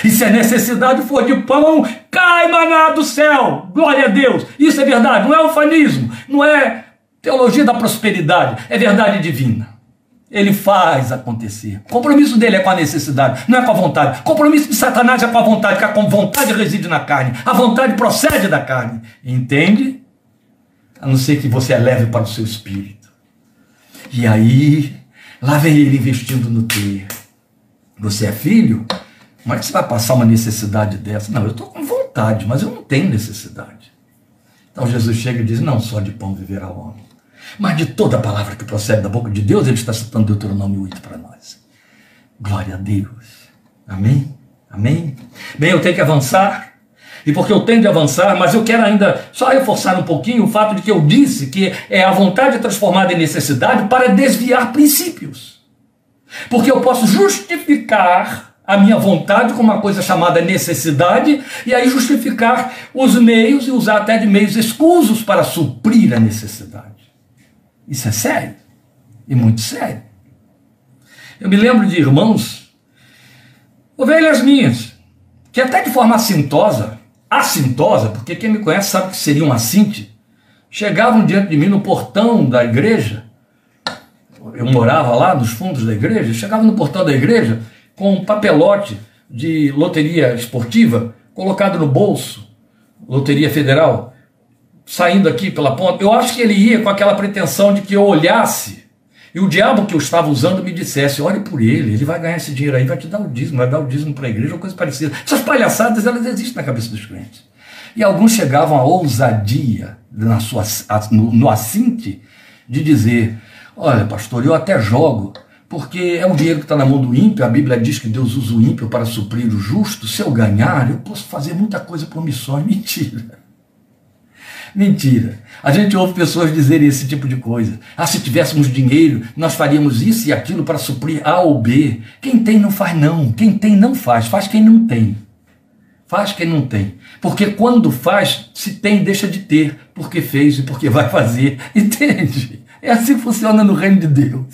E se a necessidade for de pão, cai maná do céu. Glória a Deus. Isso é verdade, não é ufanismo, não é teologia da prosperidade, é verdade divina. Ele faz acontecer. O compromisso dele é com a necessidade, não é com a vontade. O compromisso de Satanás é com a vontade, porque a vontade reside na carne. A vontade procede da carne. Entende? A não ser que você a leve para o seu espírito. E aí, lá vem ele investindo no ter. Você é filho? Como é que você vai passar uma necessidade dessa? Não, eu estou com vontade, mas eu não tenho necessidade. Então Jesus chega e diz: Não só de pão viverá o homem, mas de toda palavra que procede da boca de Deus, ele está citando Deuteronômio 8 para nós. Glória a Deus. Amém? Amém? Bem, eu tenho que avançar. E porque eu tenho de avançar, mas eu quero ainda só reforçar um pouquinho o fato de que eu disse que é a vontade transformada em necessidade para desviar princípios. Porque eu posso justificar a minha vontade com uma coisa chamada necessidade, e aí justificar os meios e usar até de meios escusos para suprir a necessidade. Isso é sério, e muito sério. Eu me lembro de irmãos, ovelhas minhas, que até de forma assintosa, assintosa, porque quem me conhece sabe que seria um assinte, chegavam diante de mim no portão da igreja, eu morava lá nos fundos da igreja, chegavam no portão da igreja com um papelote de loteria esportiva colocado no bolso, loteria federal, saindo aqui pela ponta. Eu acho que ele ia com aquela pretensão de que eu olhasse e o diabo que eu estava usando me dissesse: olhe por ele, ele vai ganhar esse dinheiro aí, vai te dar o dízimo, vai dar o dízimo para a igreja, ou coisa parecida. Essas palhaçadas, elas existem na cabeça dos crentes. E alguns chegavam à ousadia, na sua, no, no assinte, de dizer: olha, pastor, eu até jogo, porque é um dinheiro que está na mão do ímpio, a Bíblia diz que Deus usa o ímpio para suprir o justo. Se eu ganhar, eu posso fazer muita coisa por missões. Mentira. Mentira. A gente ouve pessoas dizerem esse tipo de coisa. Ah, se tivéssemos dinheiro, nós faríamos isso e aquilo para suprir A ou B. Quem tem não faz, não. Quem tem não faz. Faz quem não tem. Faz quem não tem. Porque quando faz, se tem, deixa de ter. Porque fez e porque vai fazer. Entende? É assim que funciona no reino de Deus.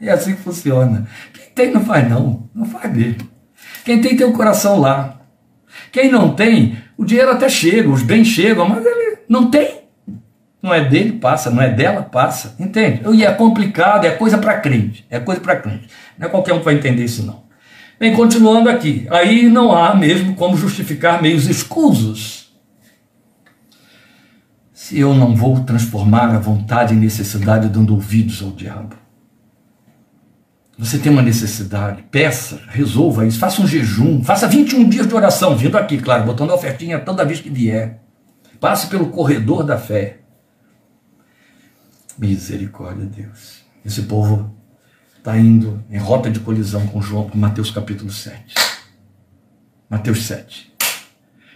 É assim que funciona. Quem tem não faz não, não faz mesmo. Quem tem tem o coração lá. Quem não tem, o dinheiro até chega, os bens chegam, mas ele não tem. Não é dele, passa, não é dela, passa. Entende? E é complicado, é coisa para crente. É coisa para crente. Não é qualquer um que vai entender isso, não. Bem, continuando aqui. Aí não há mesmo como justificar meios escusos. Se eu não vou transformar a vontade em necessidade dando ouvidos ao diabo. Você tem uma necessidade, peça, resolva isso, faça um jejum, faça 21 dias de oração, vindo aqui, claro, botando a ofertinha toda vez que vier. Passe pelo corredor da fé. Misericórdia, Deus. Esse povo está indo em rota de colisão com João, com Mateus capítulo 7. Mateus 7.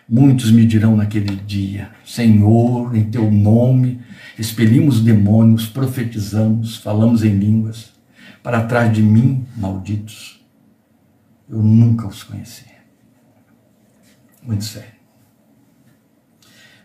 Muitos me dirão naquele dia: Senhor, em teu nome expelimos demônios, profetizamos, falamos em línguas para trás de mim, malditos. Eu nunca os conheci. Muito sério.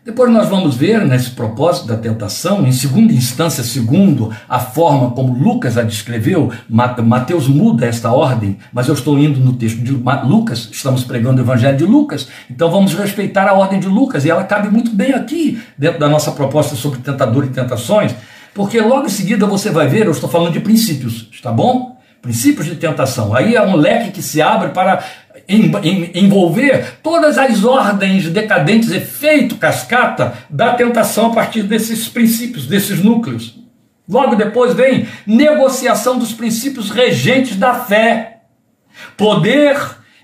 Depois nós vamos ver nesse propósito da tentação, em segunda instância, segundo a forma como Lucas a descreveu, Mateus muda esta ordem, mas eu estou indo no texto de Lucas, estamos pregando o evangelho de Lucas, então vamos respeitar a ordem de Lucas, e ela cabe muito bem aqui, dentro da nossa proposta sobre tentador e tentações, porque logo em seguida você vai ver, eu estou falando de princípios, está bom? Princípios de tentação. Aí é um leque que se abre para envolver todas as ordens decadentes, efeito cascata da tentação a partir desses princípios, desses núcleos. Logo depois vem negociação dos princípios regentes da fé. Poder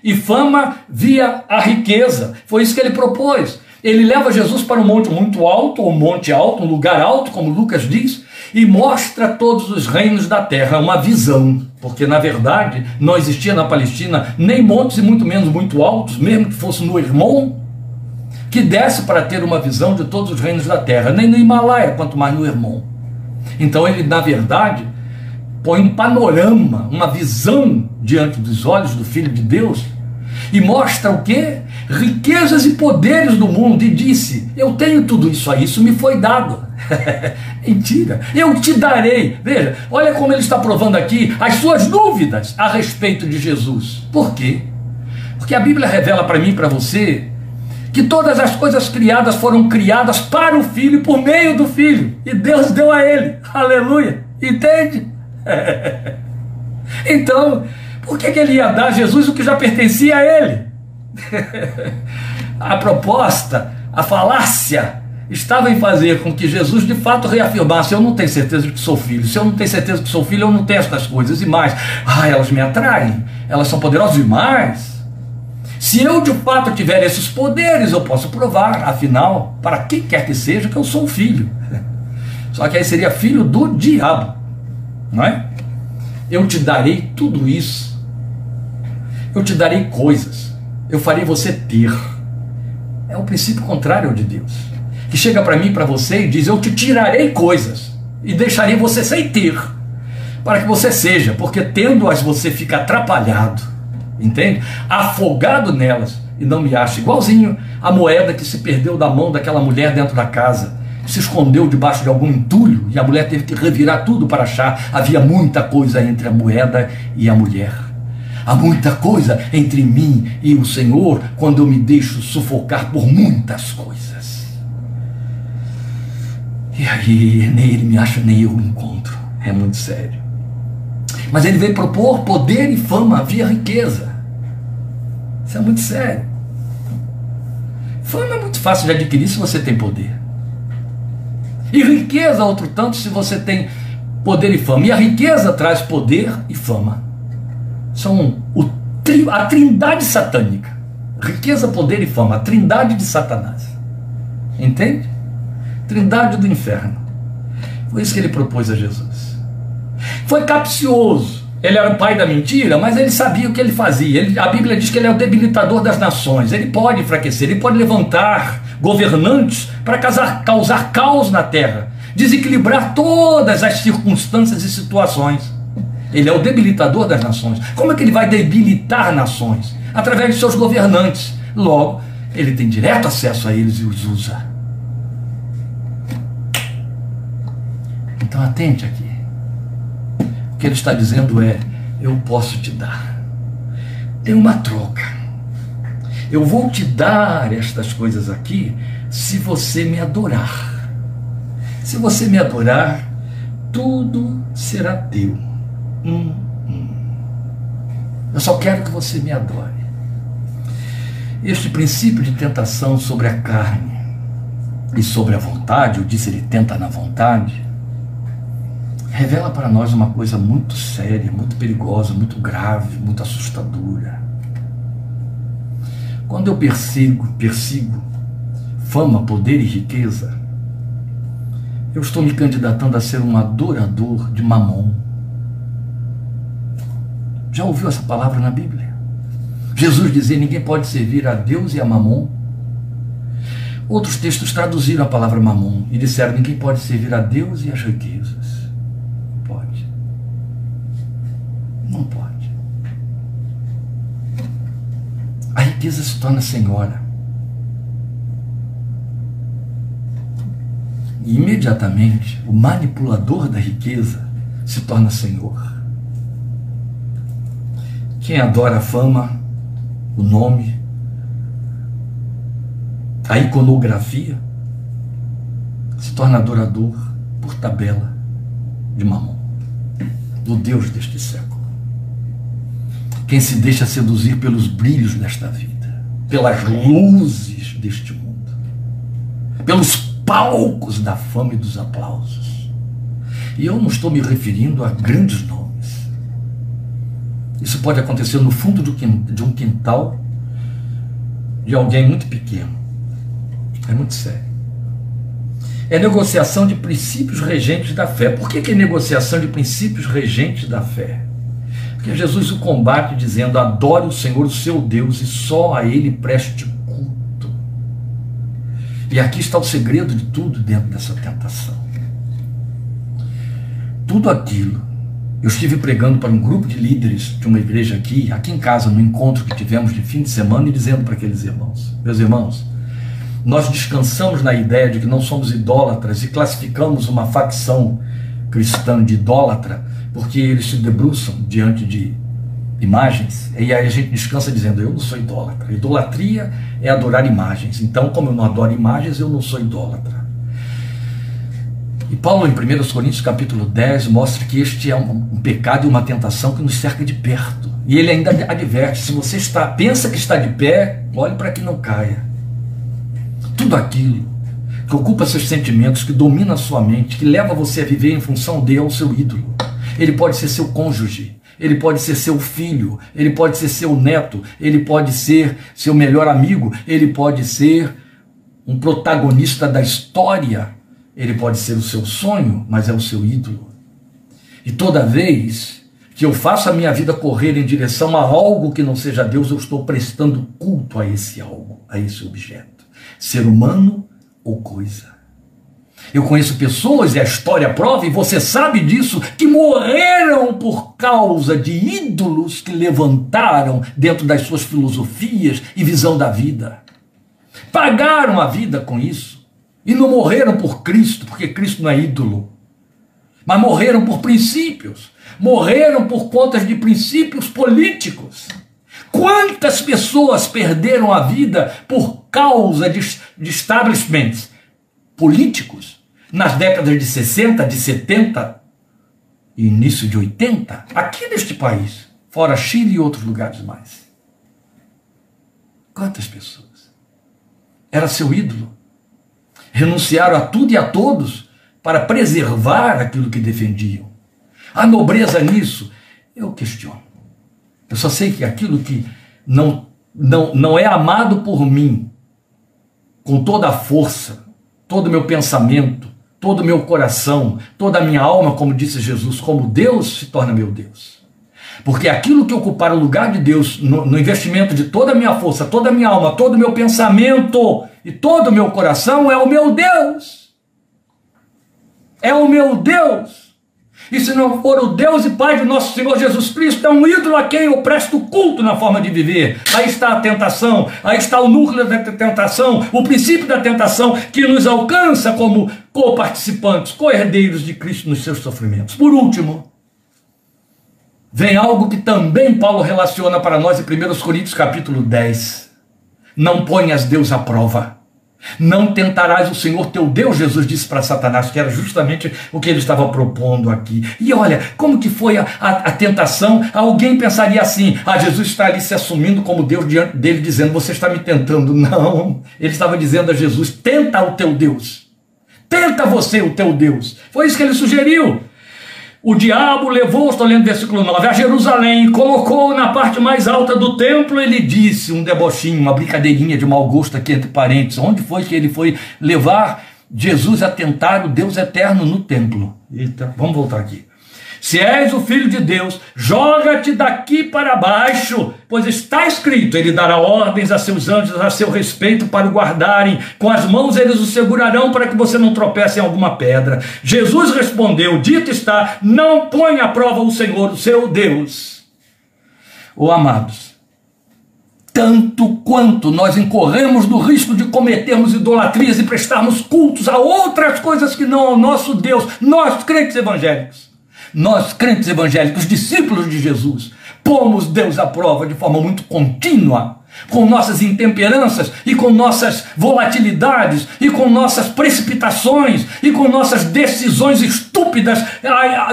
e fama via a riqueza. Foi isso que ele propôs. Ele leva Jesus para um monte muito alto, ou um monte alto, um lugar alto, como Lucas diz, e mostra todos os reinos da terra, uma visão, porque na verdade não existia na Palestina nem montes e muito menos muito altos, mesmo que fosse no Hermon, que desse para ter uma visão de todos os reinos da terra, nem no Himalaia, quanto mais no Hermon. Então ele, na verdade, põe um panorama, uma visão diante dos olhos do Filho de Deus e mostra o que? Riquezas e poderes do mundo e disse: Eu tenho tudo isso aí, isso me foi dado. Mentira, eu te darei. Veja, olha como ele está provando aqui as suas dúvidas a respeito de Jesus. Por quê? Porque a Bíblia revela para mim e para você que todas as coisas criadas foram criadas para o Filho, por meio do Filho, e Deus deu a ele. Aleluia. Entende? então, por que, que ele ia dar a Jesus o que já pertencia a ele? a proposta, a falácia, estava em fazer com que Jesus de fato reafirmasse: Eu não tenho certeza de que sou filho. Se eu não tenho certeza de que sou filho, eu não tenho estas coisas. E mais, ah, elas me atraem, elas são poderosas demais. Se eu de fato tiver esses poderes, eu posso provar, afinal, para quem quer que seja, que eu sou filho. Só que aí seria filho do diabo, não é? Eu te darei tudo isso eu te darei coisas, eu farei você ter. É o princípio contrário de Deus, que chega para mim, para você e diz: Eu te tirarei coisas e deixarei você sem ter, para que você seja, porque tendo-as você fica atrapalhado, entende? Afogado nelas e não me acha, igualzinho a moeda que se perdeu da mão daquela mulher dentro da casa se escondeu debaixo de algum entulho e a mulher teve que revirar tudo para achar. Havia muita coisa entre a moeda e a mulher. Há muita coisa entre mim e o Senhor quando eu me deixo sufocar por muitas coisas. E aí, nem ele me acha, nem eu o encontro. É muito sério. Mas ele veio propor poder e fama via riqueza. Isso é muito sério. Fama é muito fácil de adquirir se você tem poder. E riqueza, outro tanto, se você tem poder e fama. E a riqueza traz poder e fama são o a trindade satânica. Riqueza, poder e fama, a trindade de Satanás. Entende? Trindade do inferno. Foi isso que ele propôs a Jesus. Foi capcioso. Ele era o pai da mentira, mas ele sabia o que ele fazia. Ele, a Bíblia diz que ele é o debilitador das nações. Ele pode enfraquecer, ele pode levantar governantes para causar, causar caos na terra, desequilibrar todas as circunstâncias e situações. Ele é o debilitador das nações. Como é que ele vai debilitar nações? Através de seus governantes. Logo, ele tem direto acesso a eles e os usa. Então atente aqui. O que ele está dizendo é: eu posso te dar. Tem uma troca. Eu vou te dar estas coisas aqui se você me adorar. Se você me adorar, tudo será teu. Hum, hum. Eu só quero que você me adore. Este princípio de tentação sobre a carne e sobre a vontade, eu disse ele tenta na vontade, revela para nós uma coisa muito séria, muito perigosa, muito grave, muito assustadora. Quando eu persigo, persigo fama, poder e riqueza, eu estou me candidatando a ser um adorador de mamon. Já ouviu essa palavra na Bíblia? Jesus dizia: ninguém pode servir a Deus e a Mamon. Outros textos traduziram a palavra Mamon e disseram: ninguém pode servir a Deus e as riquezas. Não pode. Não pode. A riqueza se torna senhora. E imediatamente o manipulador da riqueza se torna senhor. Quem adora a fama, o nome, a iconografia, se torna adorador por tabela de mamão, do Deus deste século. Quem se deixa seduzir pelos brilhos desta vida, pelas luzes deste mundo, pelos palcos da fama e dos aplausos. E eu não estou me referindo a grandes nomes isso pode acontecer no fundo de um quintal de alguém muito pequeno, É muito sério. É negociação de princípios regentes da fé. Por que, que é negociação de princípios regentes da fé? Porque Jesus o combate dizendo: adore o Senhor, o seu Deus, e só a Ele preste culto. E aqui está o segredo de tudo dentro dessa tentação. Tudo aquilo. Eu estive pregando para um grupo de líderes de uma igreja aqui, aqui em casa, no encontro que tivemos de fim de semana, e dizendo para aqueles irmãos: Meus irmãos, nós descansamos na ideia de que não somos idólatras e classificamos uma facção cristã de idólatra porque eles se debruçam diante de imagens e aí a gente descansa dizendo eu não sou idólatra. Idolatria é adorar imagens. Então, como eu não adoro imagens, eu não sou idólatra. E Paulo, em 1 Coríntios capítulo 10, mostra que este é um, pecado e uma tentação que nos cerca de perto. E ele ainda adverte: se você está, pensa que está de pé, olhe para que não caia tudo aquilo que ocupa seus sentimentos, que domina sua mente, que leva você a viver em função de ao seu ídolo. Ele pode ser seu cônjuge, ele pode ser seu filho, ele pode ser seu neto, ele pode ser seu melhor amigo, ele pode ser um protagonista da história, ele pode ser o seu sonho, mas é o seu ídolo. E toda vez que eu faço a minha vida correr em direção a algo que não seja Deus, eu estou prestando culto a esse algo, a esse objeto ser humano ou coisa. Eu conheço pessoas, e a história prova, e você sabe disso, que morreram por causa de ídolos que levantaram dentro das suas filosofias e visão da vida. Pagaram a vida com isso. E não morreram por Cristo, porque Cristo não é ídolo. Mas morreram por princípios. Morreram por contas de princípios políticos. Quantas pessoas perderam a vida por causa de, de establishments políticos nas décadas de 60, de 70 e início de 80, aqui neste país, fora Chile e outros lugares mais? Quantas pessoas? Era seu ídolo. Renunciaram a tudo e a todos para preservar aquilo que defendiam. A nobreza nisso, eu questiono. Eu só sei que aquilo que não, não, não é amado por mim com toda a força, todo o meu pensamento, todo o meu coração, toda a minha alma, como disse Jesus, como Deus se torna meu Deus. Porque aquilo que ocupar o lugar de Deus no, no investimento de toda a minha força, toda a minha alma, todo o meu pensamento e todo o meu coração é o meu Deus. É o meu Deus. E se não for o Deus e Pai de nosso Senhor Jesus Cristo, é um ídolo a quem eu presto culto na forma de viver. Aí está a tentação, aí está o núcleo da tentação, o princípio da tentação que nos alcança como co-participantes, co-herdeiros de Cristo nos seus sofrimentos. Por último, vem algo que também Paulo relaciona para nós em 1 Coríntios capítulo 10. Não ponhas Deus à prova. Não tentarás o Senhor teu Deus, Jesus disse para Satanás, que era justamente o que ele estava propondo aqui. E olha, como que foi a, a, a, tentação? Alguém pensaria assim: ah, Jesus está ali se assumindo como Deus diante dele, dizendo, você está me tentando. Não, ele estava dizendo a Jesus: tenta o teu Deus. Tenta você o teu Deus. Foi isso que ele sugeriu. O diabo levou, estou lendo versículo 9, a Jerusalém, colocou na parte mais alta do templo, ele disse, um debochinho, uma brincadeirinha de mau gosto aqui entre parentes, onde foi que ele foi levar Jesus a tentar o Deus eterno no templo? Eita, vamos voltar aqui. Se és o filho de Deus, joga-te daqui para baixo, pois está escrito: Ele dará ordens a seus anjos a seu respeito para o guardarem, com as mãos eles o segurarão para que você não tropece em alguma pedra. Jesus respondeu: Dito está, não ponha à prova o Senhor, o seu Deus. Ô oh, amados, tanto quanto nós incorremos no risco de cometermos idolatrias e prestarmos cultos a outras coisas que não ao nosso Deus, nós crentes evangélicos nós, crentes evangélicos, discípulos de Jesus, pomos Deus à prova de forma muito contínua, com nossas intemperanças e com nossas volatilidades e com nossas precipitações e com nossas decisões estúpidas,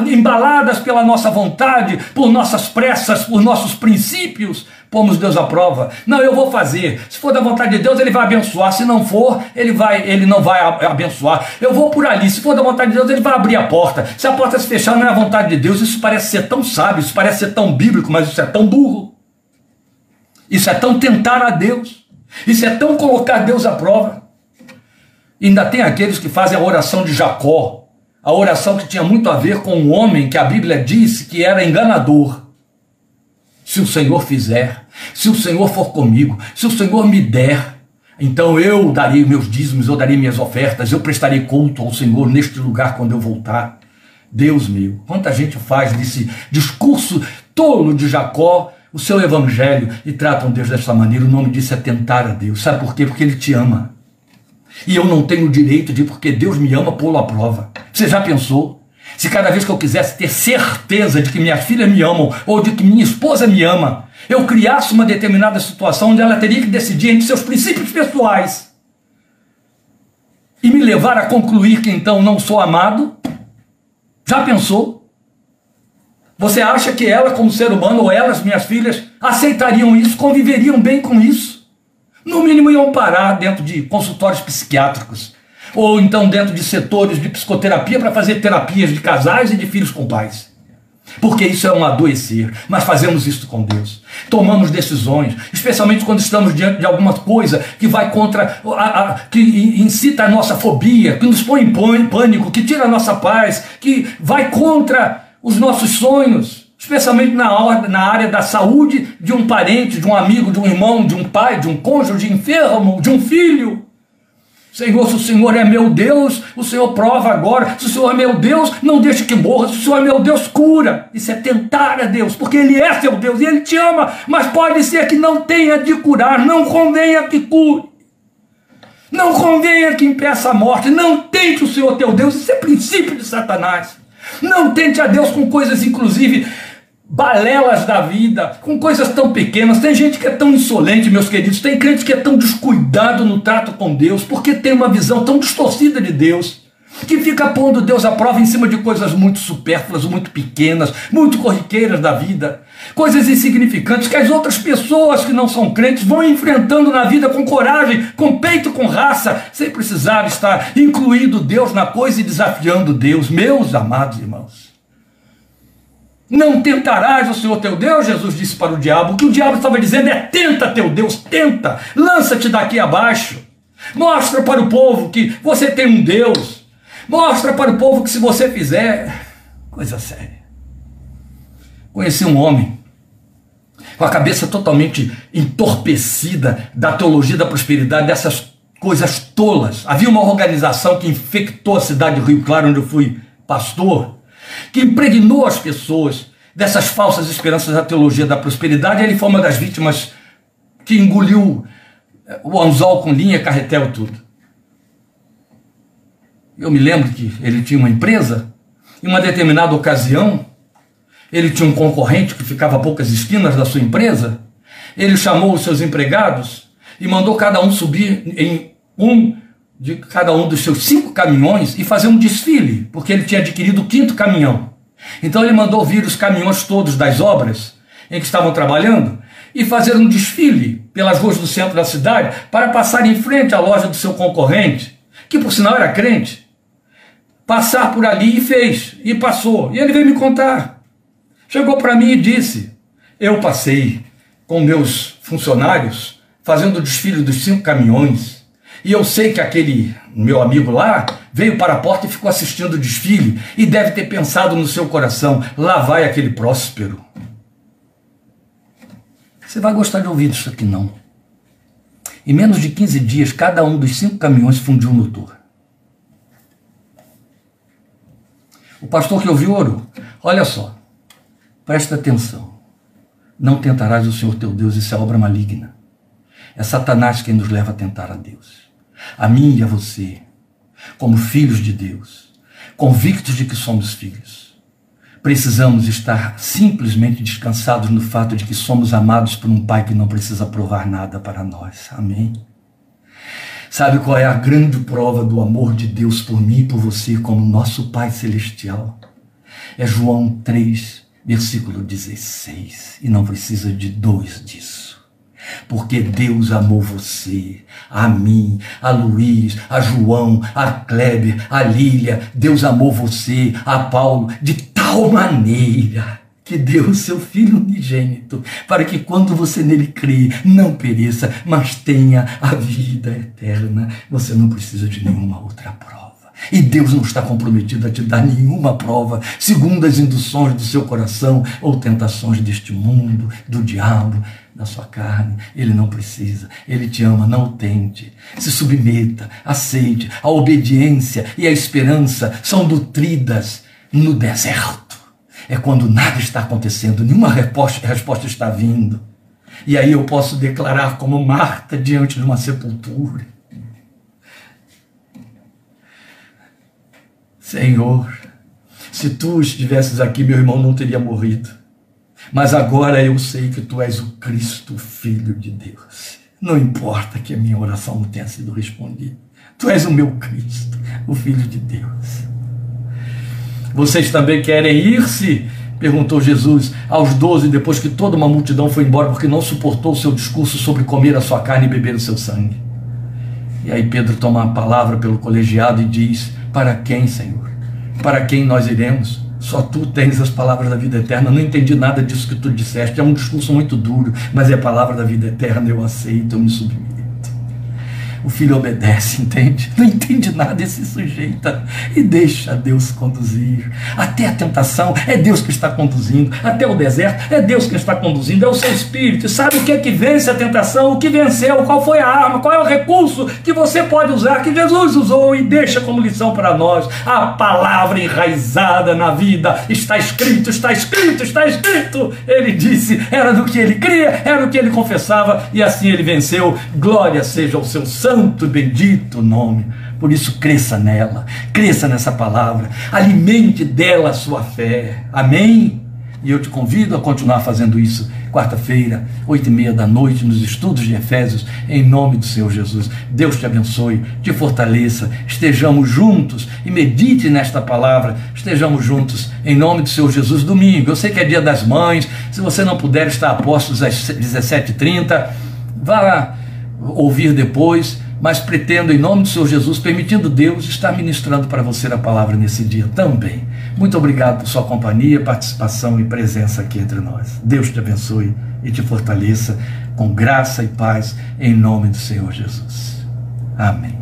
embaladas pela nossa vontade, por nossas pressas, por nossos princípios, pomos Deus à prova. Não, eu vou fazer. Se for da vontade de Deus, ele vai abençoar. Se não for, ele vai, ele não vai abençoar. Eu vou por ali. Se for da vontade de Deus, ele vai abrir a porta. Se a porta se fechar, não é a vontade de Deus. Isso parece ser tão sábio, isso parece ser tão bíblico, mas isso é tão burro. Isso é tão tentar a Deus. Isso é tão colocar Deus à prova. Ainda tem aqueles que fazem a oração de Jacó, a oração que tinha muito a ver com um homem que a Bíblia disse que era enganador. Se o Senhor fizer, se o Senhor for comigo, se o Senhor me der, então eu darei meus dízimos, eu darei minhas ofertas, eu prestarei culto ao Senhor neste lugar quando eu voltar. Deus meu, quanta gente faz desse discurso tolo de Jacó o seu evangelho e tratam Deus dessa maneira. O nome disso é tentar a Deus. Sabe por quê? Porque Ele te ama. E eu não tenho o direito de, porque Deus me ama, pô-lo à prova. Você já pensou? Se cada vez que eu quisesse ter certeza de que minhas filhas me amam ou de que minha esposa me ama, eu criasse uma determinada situação onde ela teria que decidir entre seus princípios pessoais e me levar a concluir que então não sou amado? Já pensou? Você acha que ela, como ser humano, ou elas, minhas filhas, aceitariam isso, conviveriam bem com isso? No mínimo iam parar dentro de consultórios psiquiátricos, ou então dentro de setores de psicoterapia para fazer terapias de casais e de filhos com pais. Porque isso é um adoecer, mas fazemos isso com Deus. Tomamos decisões, especialmente quando estamos diante de alguma coisa que vai contra, a, a, que incita a nossa fobia, que nos põe em pânico, que tira a nossa paz, que vai contra os nossos sonhos, especialmente na, na área da saúde de um parente, de um amigo, de um irmão, de um pai, de um cônjuge enfermo, de um filho. Senhor, se o Senhor é meu Deus, o Senhor prova agora. Se o Senhor é meu Deus, não deixe que morra. Se o Senhor é meu Deus, cura. Isso é tentar a Deus, porque Ele é seu Deus e Ele te ama, mas pode ser que não tenha de curar, não convenha que cure. Não convenha que impeça a morte, não tente o Senhor teu Deus, isso é princípio de Satanás. Não tente a Deus com coisas, inclusive, balelas da vida, com coisas tão pequenas. Tem gente que é tão insolente, meus queridos, tem crente que é tão descuidado no trato com Deus, porque tem uma visão tão distorcida de Deus, que fica pondo Deus à prova em cima de coisas muito supérfluas, muito pequenas, muito corriqueiras da vida, coisas insignificantes que as outras pessoas que não são crentes vão enfrentando na vida com coragem, com peito, com raça, sem precisar estar incluindo Deus na coisa e desafiando Deus, meus amados irmãos. Não tentarás o Senhor teu Deus, Jesus disse para o diabo. O que o diabo estava dizendo é: tenta teu Deus, tenta, lança-te daqui abaixo. Mostra para o povo que você tem um Deus. Mostra para o povo que se você fizer, coisa séria. Conheci um homem com a cabeça totalmente entorpecida da teologia da prosperidade, dessas coisas tolas. Havia uma organização que infectou a cidade de Rio Claro, onde eu fui pastor que impregnou as pessoas dessas falsas esperanças da teologia da prosperidade. Ele foi uma das vítimas que engoliu eh, o anzol com linha, carretel, tudo. Eu me lembro que ele tinha uma empresa, em uma determinada ocasião, ele tinha um concorrente que ficava a poucas esquinas da sua empresa. Ele chamou os seus empregados e mandou cada um subir em um de cada um dos seus cinco caminhões e fazer um desfile, porque ele tinha adquirido o quinto caminhão. Então ele mandou vir os caminhões todos das obras em que estavam trabalhando e fazer um desfile pelas ruas do centro da cidade para passar em frente à loja do seu concorrente, que por sinal era crente. Passar por ali e fez, e passou. E ele veio me contar. Chegou para mim e disse: Eu passei com meus funcionários fazendo o desfile dos cinco caminhões e eu sei que aquele meu amigo lá veio para a porta e ficou assistindo o desfile e deve ter pensado no seu coração: lá vai aquele próspero. Você vai gostar de ouvir isso aqui, não. Em menos de 15 dias, cada um dos cinco caminhões fundiu o motor. O pastor que ouviu orou: Olha só, presta atenção. Não tentarás o Senhor teu Deus, isso é obra maligna. É Satanás quem nos leva a tentar a Deus a mim e a você, como filhos de Deus, convictos de que somos filhos. Precisamos estar simplesmente descansados no fato de que somos amados por um Pai que não precisa provar nada para nós. Amém? Sabe qual é a grande prova do amor de Deus por mim e por você como nosso Pai Celestial? É João 3, versículo 16. E não precisa de dois disso. Porque Deus amou você, a mim, a Luiz, a João, a Kleber, a Lília. Deus amou você, a Paulo, de tal maneira que deu o seu Filho unigênito, para que quando você nele crê, não pereça, mas tenha a vida eterna. Você não precisa de nenhuma outra prova. E Deus não está comprometido a te dar nenhuma prova, segundo as induções do seu coração ou tentações deste mundo, do diabo, da sua carne. Ele não precisa. Ele te ama, não tente. Se submeta, aceite. A obediência e a esperança são nutridas no deserto é quando nada está acontecendo, nenhuma resposta, resposta está vindo. E aí eu posso declarar como Marta diante de uma sepultura: Senhor, se tu estivesses aqui, meu irmão não teria morrido. Mas agora eu sei que tu és o Cristo, Filho de Deus. Não importa que a minha oração não tenha sido respondida. Tu és o meu Cristo, o Filho de Deus. Vocês também querem ir-se? Perguntou Jesus aos doze, depois que toda uma multidão foi embora, porque não suportou o seu discurso sobre comer a sua carne e beber o seu sangue. E aí Pedro toma a palavra pelo colegiado e diz: Para quem, Senhor? Para quem nós iremos? Só tu tens as palavras da vida eterna. Não entendi nada disso que tu disseste. É um discurso muito duro, mas é a palavra da vida eterna. Eu aceito, eu me submeto. O filho obedece, entende? Não entende nada e se sujeita e deixa Deus conduzir. Até a tentação é Deus que está conduzindo, até o deserto é Deus que está conduzindo, é o seu espírito. Sabe o que é que vence a tentação? O que venceu? Qual foi a arma? Qual é o recurso que você pode usar, que Jesus usou e deixa como lição para nós? A palavra enraizada na vida está escrito, está escrito, está escrito. Ele disse, era do que ele cria, era do que ele confessava e assim ele venceu. Glória seja ao seu santo santo e bendito nome. Por isso, cresça nela, cresça nessa palavra, alimente dela a sua fé. Amém? E eu te convido a continuar fazendo isso quarta-feira, oito e meia da noite, nos estudos de Efésios, em nome do Senhor Jesus. Deus te abençoe, te fortaleça, estejamos juntos e medite nesta palavra, estejamos juntos em nome do Senhor Jesus. Domingo, eu sei que é dia das mães, se você não puder estar a postos às 17h30, vá ouvir depois, mas pretendo, em nome do Senhor Jesus, permitindo Deus, estar ministrando para você a palavra nesse dia também. Muito obrigado por sua companhia, participação e presença aqui entre nós. Deus te abençoe e te fortaleça com graça e paz, em nome do Senhor Jesus. Amém.